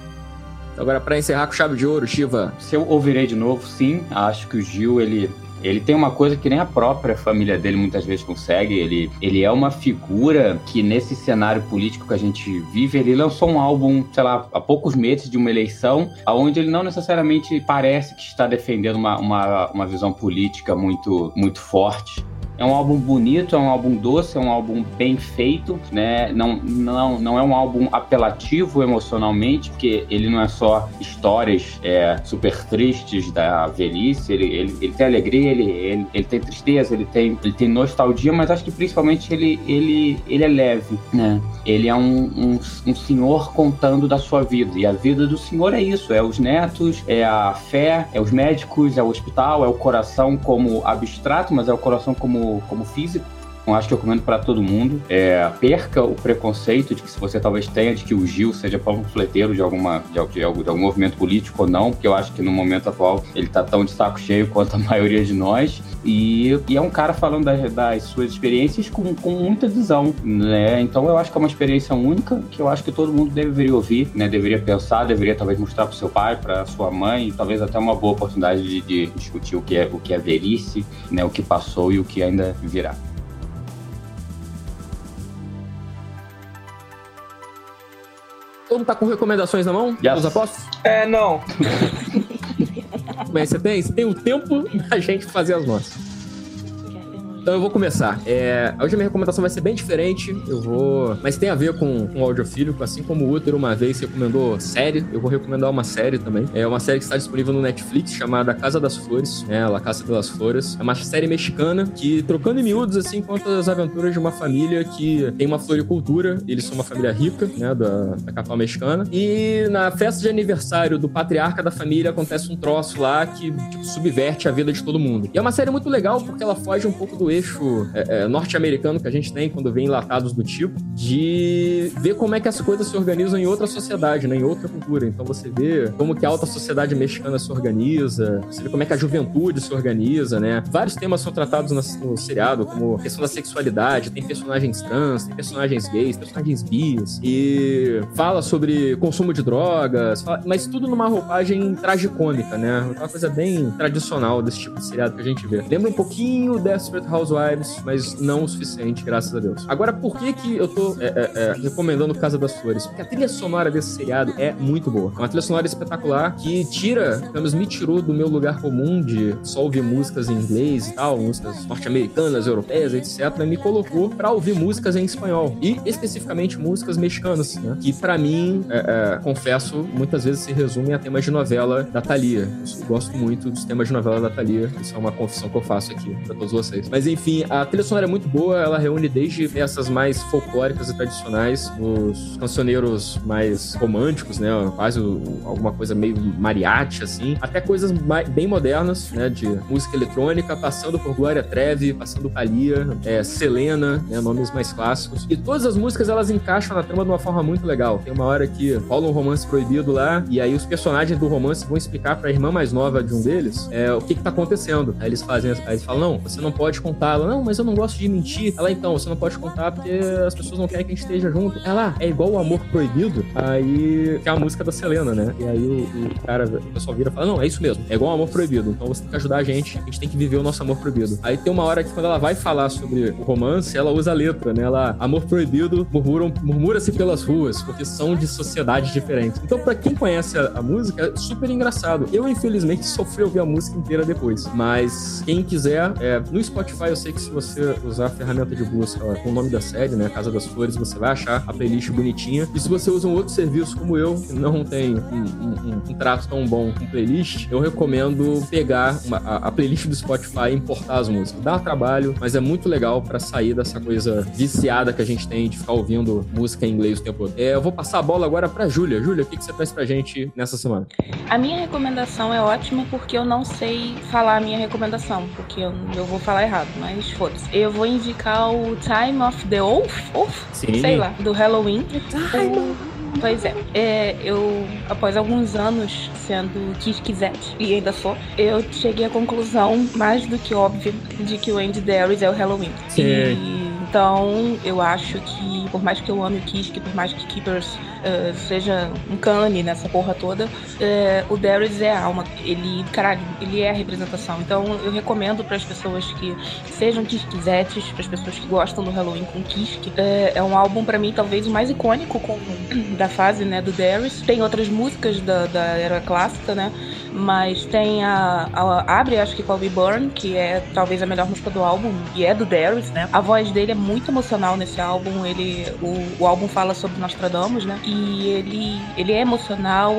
Agora, para encerrar com chave de ouro, Shiva. Se eu ouvirei de novo, sim. Acho que o Gil, ele ele tem uma coisa que nem a própria família dele muitas vezes consegue. Ele, ele é uma figura que, nesse cenário político que a gente vive, ele lançou um álbum, sei lá, há poucos meses de uma eleição, onde ele não necessariamente parece que está defendendo uma, uma, uma visão política muito, muito forte. É um álbum bonito, é um álbum doce, é um álbum bem feito, né? Não, não, não é um álbum apelativo emocionalmente, porque ele não é só histórias é, super tristes da velhice, ele, ele, ele tem alegria, ele, ele, ele tem tristeza, ele tem, ele tem nostalgia, mas acho que principalmente ele, ele, ele é leve, né? Ele é um, um, um senhor contando da sua vida, e a vida do senhor é isso, é os netos, é a fé, é os médicos, é o hospital, é o coração como abstrato, mas é o coração como como, físico. Eu acho que eu recomendo para todo mundo. É, perca o preconceito de que se você talvez tenha de que o Gil seja panfleteiro de alguma de, de, de, algum movimento político ou não, porque eu acho que no momento atual ele tá tão de saco cheio quanto a maioria de nós. E, e é um cara falando das, das, suas experiências com, com muita visão, né? Então eu acho que é uma experiência única que eu acho que todo mundo deveria ouvir, né? Deveria pensar, deveria talvez mostrar para seu pai, para sua mãe, e talvez até uma boa oportunidade de, de discutir o que é o que é velhice, né? O que passou e o que ainda virá. Todo mundo tá com recomendações na mão? Yes. Os apostos? É, não. Mas você tem, você tem o tempo da gente fazer as nossas. Então eu vou começar. É, hoje a minha recomendação vai ser bem diferente. Eu vou. Mas tem a ver com, com audiofílico, assim como o Útero uma vez recomendou série. Eu vou recomendar uma série também. É uma série que está disponível no Netflix chamada Casa das Flores, né? La Casa das Flores. É uma série mexicana que, trocando em miúdos, assim, conta as aventuras de uma família que tem uma floricultura. Eles são uma família rica, né? Da, da capital mexicana. E na festa de aniversário do patriarca da família acontece um troço lá que tipo, subverte a vida de todo mundo. E é uma série muito legal porque ela foge um pouco do eixo é, é, norte-americano que a gente tem quando vem enlatados do tipo, de ver como é que as coisas se organizam em outra sociedade, né, em outra cultura. Então você vê como que a alta sociedade mexicana se organiza, você vê como é que a juventude se organiza, né? Vários temas são tratados no, seriado, como a questão da sexualidade, tem personagens trans, tem personagens gays, personagens bis, e fala sobre consumo de drogas, fala, mas tudo numa roupagem tragicômica, né? Uma coisa bem tradicional desse tipo de seriado que a gente vê. Lembra um pouquinho Desperate House os vibes, mas não o suficiente, graças a Deus. Agora, por que que eu tô é, é, é, recomendando Casa das Flores? Porque a trilha sonora desse seriado é muito boa. É uma trilha sonora espetacular que tira, pelo menos me tirou do meu lugar comum de só ouvir músicas em inglês e tal, músicas norte-americanas, europeias, etc. E me colocou para ouvir músicas em espanhol. E especificamente músicas mexicanas, né? Que para mim, é, é, confesso, muitas vezes se resumem a temas de novela da Thalia. Eu gosto muito dos temas de novela da Thalia. Isso é uma confissão que eu faço aqui para todos vocês. Mas enfim, a trilha sonora é muito boa, ela reúne desde peças mais folclóricas e tradicionais, os cancioneiros mais românticos, né? Quase alguma coisa meio mariachi, assim, até coisas bem modernas, né? De música eletrônica, passando por Glória Trevi, passando por é, Selena, né? Nomes mais clássicos. E todas as músicas elas encaixam na trama de uma forma muito legal. Tem uma hora que rola um romance proibido lá, e aí os personagens do romance vão explicar pra irmã mais nova de um deles é, o que que tá acontecendo. Aí eles fazem, aí eles falam, não, você não pode contar. Ela, não, mas eu não gosto de mentir. Ela, então, você não pode contar porque as pessoas não querem que a gente esteja junto. Ela, é igual o amor proibido. Aí, que é a música da Selena, né? E aí o, o cara, o pessoal vira e fala, não, é isso mesmo, é igual o amor proibido. Então você tem que ajudar a gente, a gente tem que viver o nosso amor proibido. Aí tem uma hora que quando ela vai falar sobre o romance, ela usa a letra, né? Ela, amor proibido, murmura-se pelas ruas, porque são de sociedades diferentes. Então, para quem conhece a, a, música, é super engraçado. Eu, infelizmente, sofri ouvir a música inteira depois. Mas quem quiser, é, no Spotify eu sei que se você usar a ferramenta de busca com o nome da série, né? Casa das Flores, você vai achar a playlist bonitinha. E se você usa um outro serviço como eu, que não tem um, um, um trato tão bom com playlist, eu recomendo pegar uma, a, a, playlist do Spotify e importar as músicas. Dá trabalho, mas é muito legal para sair dessa coisa viciada que a gente tem de ficar ouvindo música em inglês o tempo todo. É, eu vou passar a bola agora pra Júlia. Júlia, o que, que você traz pra gente nessa semana? A minha recomendação é ótima porque eu não sei falar a minha recomendação, porque eu, eu vou falar errado, mas foda-se. Eu vou indicar o Time of the Wolf, Wolf? Sim. sei lá, do Halloween. O... Pois é, é, eu, após alguns anos sendo quisquisete, e ainda sou, eu cheguei à conclusão mais do que óbvia de que o Andy Darius é o Halloween. Sim. E, então, eu acho que, por mais que eu ame o Kisk, por mais que Keepers uh, seja um cane nessa porra toda, uh, o Darius é a alma. Ele, caralho, ele é a representação. Então, eu recomendo para as pessoas que sejam Kiskizetes, para as pessoas que gostam do Halloween com Kisk. Uh, é um álbum, para mim, talvez o mais icônico com, da fase né, do Darius. Tem outras músicas da, da era clássica, né? Mas tem a, a, Abre, acho que We Burn, que é talvez a melhor música do álbum, e é do Darius, né? A voz dele é muito emocional nesse álbum. Ele, o, o álbum fala sobre Nostradamus, né? E ele, ele é emocional.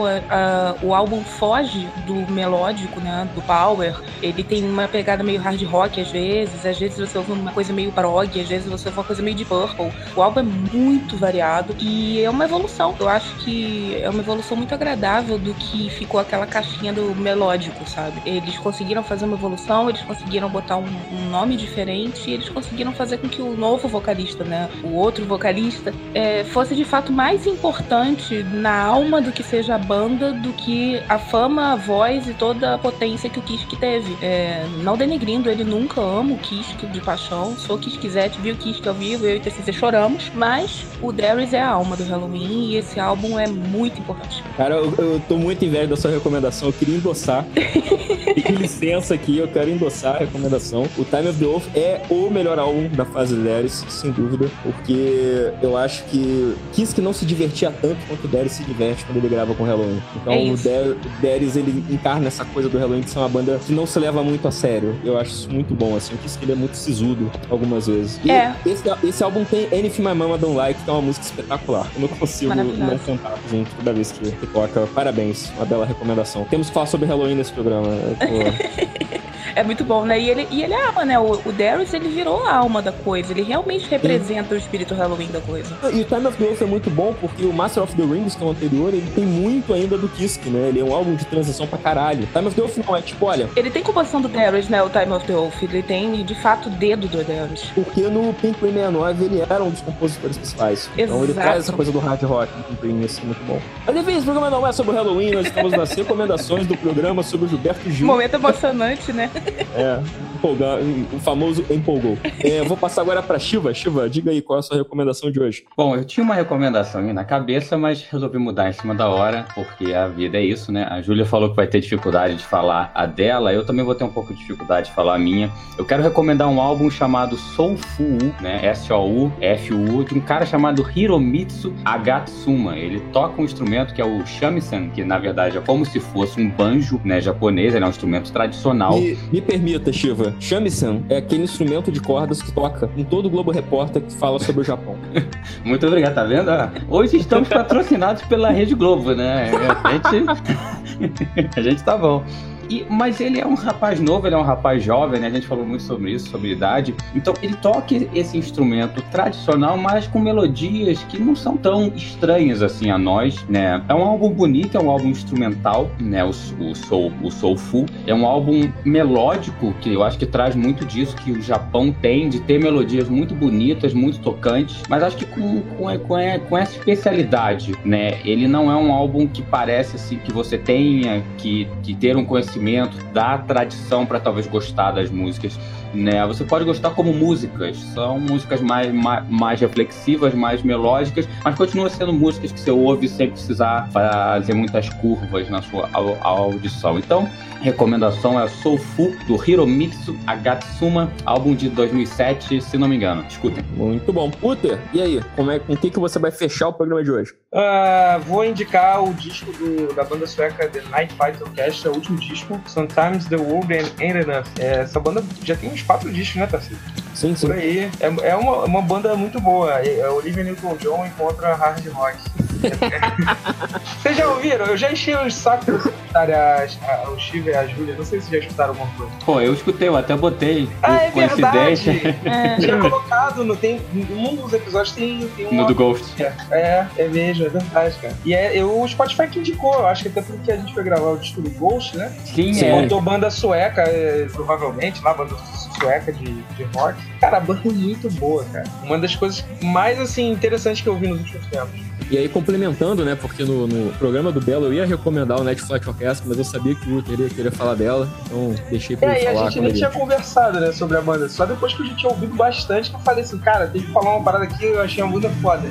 o álbum foge do melódico, né? Do power. Ele tem uma pegada meio hard rock às vezes. Às vezes você ouve uma coisa meio prog, às vezes você ouve uma coisa meio de purple. O álbum é muito variado e é uma evolução. Eu acho que é uma evolução muito agradável do que ficou aquela caixinha do melódico, sabe? Eles conseguiram fazer uma evolução, eles conseguiram botar um, um nome diferente e eles conseguiram fazer com que o novo vocalista, né? O outro vocalista é, fosse de fato mais importante na alma do que seja a banda do que a fama, a voz e toda a potência que o Kisk teve. É, não denegrindo, ele nunca ama o Kisk de paixão. Sou Kiskzete, viu o Kisk ao vivo, eu e o TCC choramos, mas o Darius é a alma do Halloween e esse álbum é muito importante. Cara, eu, eu tô muito inveja da sua recomendação, eu queria endossar. e licença aqui, eu quero endossar a recomendação. O Time of the Wolf é o melhor álbum da fase Sem dúvida, porque eu acho que Kiss que não se divertia tanto quanto o Darius se diverte quando ele grava com o Halloween. Então é o Darius, ele encarna essa coisa do Halloween de ser uma banda que não se leva muito a sério. Eu acho isso muito bom, assim. O Kiss ele é muito sisudo algumas vezes. E é. esse, esse álbum tem Anything My Mama Don't Like, que é uma música espetacular. Eu não consigo não cantar junto toda vez que, que toca. Parabéns, uma bela recomendação. Temos que falar sobre Halloween nesse programa. é muito bom, né? E ele, e ele ama, né? O, o Darius, ele virou a alma da coisa. Ele realmente representa o espírito Halloween da coisa. E o Time of the Wolf é muito bom porque o Master of the Rings, que é o anterior, ele tem muito ainda do Kisk, né? Ele é um álbum de transição pra caralho. Time of the Wolf não é tipo, olha... Ele tem composição do Darius, né? O Time of the Wolf. Ele tem, de fato, o dedo do Darius. Porque no Pink 69 ele era um dos compositores principais. Exato. Então ele traz essa coisa do hard rock no Pink assim, muito bom. Mas enfim, esse programa não é sobre o Halloween, nós estamos nas recomendações do programa sobre o Gilberto Gil. Momento emocionante, né? É, empolgar, o famoso empolgou. É, vou passar agora para Shiva. Shiva, diga aí qual é a sua recomendação de hoje. Bom, eu tinha uma recomendação na cabeça, mas resolvi mudar em cima da hora, porque a vida é isso, né? A Júlia falou que vai ter dificuldade de falar a dela, eu também vou ter um pouco de dificuldade de falar a minha. Eu quero recomendar um álbum chamado Soulful, né? S-O-U-F-U, de um cara chamado Hiromitsu Agatsuma. Ele toca um instrumento que é o shamisen, que na verdade é como se fosse um banjo, né, japonês, ele é um instrumento tradicional. Me, me permita, Shiva, shamisen é aquele instrumento de cordas que toca em todo o Globo Repórter que fala sobre o Japão. Muito obrigado, tá vendo? Hoje estamos patrocinados pela Rede Globo, né? A gente, a gente tá bom. E, mas ele é um rapaz novo, ele é um rapaz jovem, né? A gente falou muito sobre isso, sobre idade. Então ele toca esse instrumento tradicional, mas com melodias que não são tão estranhas assim a nós, né? É um álbum bonito, é um álbum instrumental, né? O, o Soul, o Soulful. É um álbum melódico, que eu acho que traz muito disso que o Japão tem, de ter melodias muito bonitas, muito tocantes, mas acho que com, com, com, com essa especialidade, né? Ele não é um álbum que parece assim que você tenha que, que ter um conhecimento conhecimento da tradição para talvez gostar das músicas, né? Você pode gostar como músicas, são músicas mais, mais, mais reflexivas, mais melódicas, mas continua sendo músicas que você ouve sem precisar fazer muitas curvas na sua audição. Então, recomendação é Soulful, do Hiromitsu Agatsuma, álbum de 2007, se não me engano. Escutem. Muito bom. Puter, e aí? Como é, com o que, que você vai fechar o programa de hoje? Uh, vou indicar o disco do, da banda sueca The Night Fight Orchestra, o último disco, Sometimes the World Ain't Enough. É, essa banda já tem uns quatro discos, né, Tarcísio? Sim, sim. Por aí. É, é uma, uma banda muito boa. É, é Olivia Newton-John encontra hard rock. Vocês já ouviram? Eu já enchi os sacos pra escutarem o Chiva e a Júlia. Não sei se já escutaram alguma coisa. Pô, eu escutei, eu até botei. Ah, é verdade. É. Tinha colocado, no, tem, um dos episódios tem, tem uma... No do Ghost. É, é mesmo, é verdade, cara. E é, eu, o Spotify que indicou, eu acho que até porque a gente foi gravar o disco do Ghost, né? Sim, Você é. Botou banda sueca, é, provavelmente, lá, banda sueca de, de rock. Cara, a banda é muito boa, cara. Uma das coisas mais, assim, interessantes que eu vi nos últimos tempos. E aí, complementando, né? Porque no, no programa do Belo eu ia recomendar o Netflix Orchestra, mas eu sabia que o Luther ia querer falar dela, então deixei pra é, ele falar. É, e a gente nem tinha conversado, né, sobre a banda. Só depois que eu já tinha ouvido bastante que eu falei assim, cara, tem que falar uma parada aqui, eu achei a música foda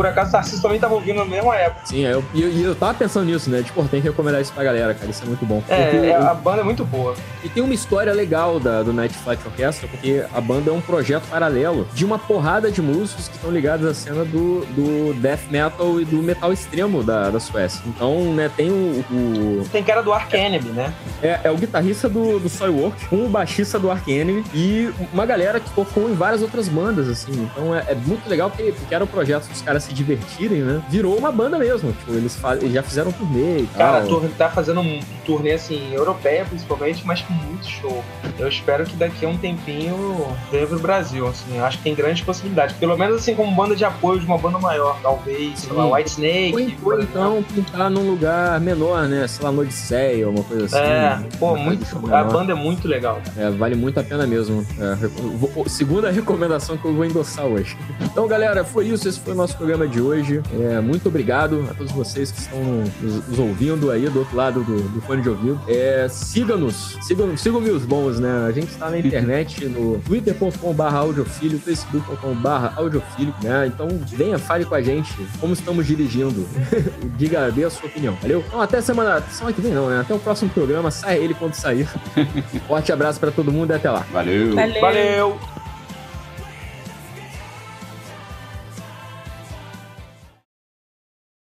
por acaso o Tarcísio também tava ouvindo na mesma época. Sim, eu, e eu, eu, tava pensando nisso, né? Tipo, tem que recomendar isso pra galera, cara. Isso é muito bom. É, porque, a banda é muito boa. E tem uma história legal da, do Night Flight Orchestra, porque a banda é um projeto paralelo de uma porrada de músicos que estão ligados à cena do, do death metal e do metal extremo da, da Suécia. Então, né, tem o. o... Tem cara do Ark Enemy, né? É, é o guitarrista do, do Soilwork, com o baixista do Ark Enemy e uma galera que tocou em várias outras bandas, assim. Então é, é muito legal porque, porque era o um projeto dos caras se divertirem, né? Virou uma banda mesmo. Tipo, eles, eles já fizeram turnê e Cara, tal. tá fazendo um turnê, assim, europeia principalmente, mas com muito show. Eu espero que daqui a um tempinho venha pro Brasil, assim. Eu acho que tem grandes possibilidades. Pelo menos, assim, como banda de apoio de uma banda maior. Talvez, sei lá, White Snake. Ou, ou então pintar num lugar menor, né? Sei lá, no Odisseia, uma coisa assim. É, pô, muito, a banda é muito legal. É, vale muito a pena mesmo. É, segunda recomendação que eu vou endossar hoje. Então, galera, foi isso. Esse foi o nosso programa de hoje. É, muito obrigado a todos vocês que estão nos, nos ouvindo aí do outro lado do, do fone de ouvido. É, siga-nos, sigam, sigam os bons, né? A gente está na internet no twitter.com.br audiofilho, facebook.com.br audiofilho, né? Então venha, fale com a gente como estamos dirigindo. Diga, dê a sua opinião, valeu? Então até semana, semana que vem não, né? Até o próximo programa, sai ele quando sair. Forte abraço para todo mundo e até lá. Valeu. Valeu. Valeu.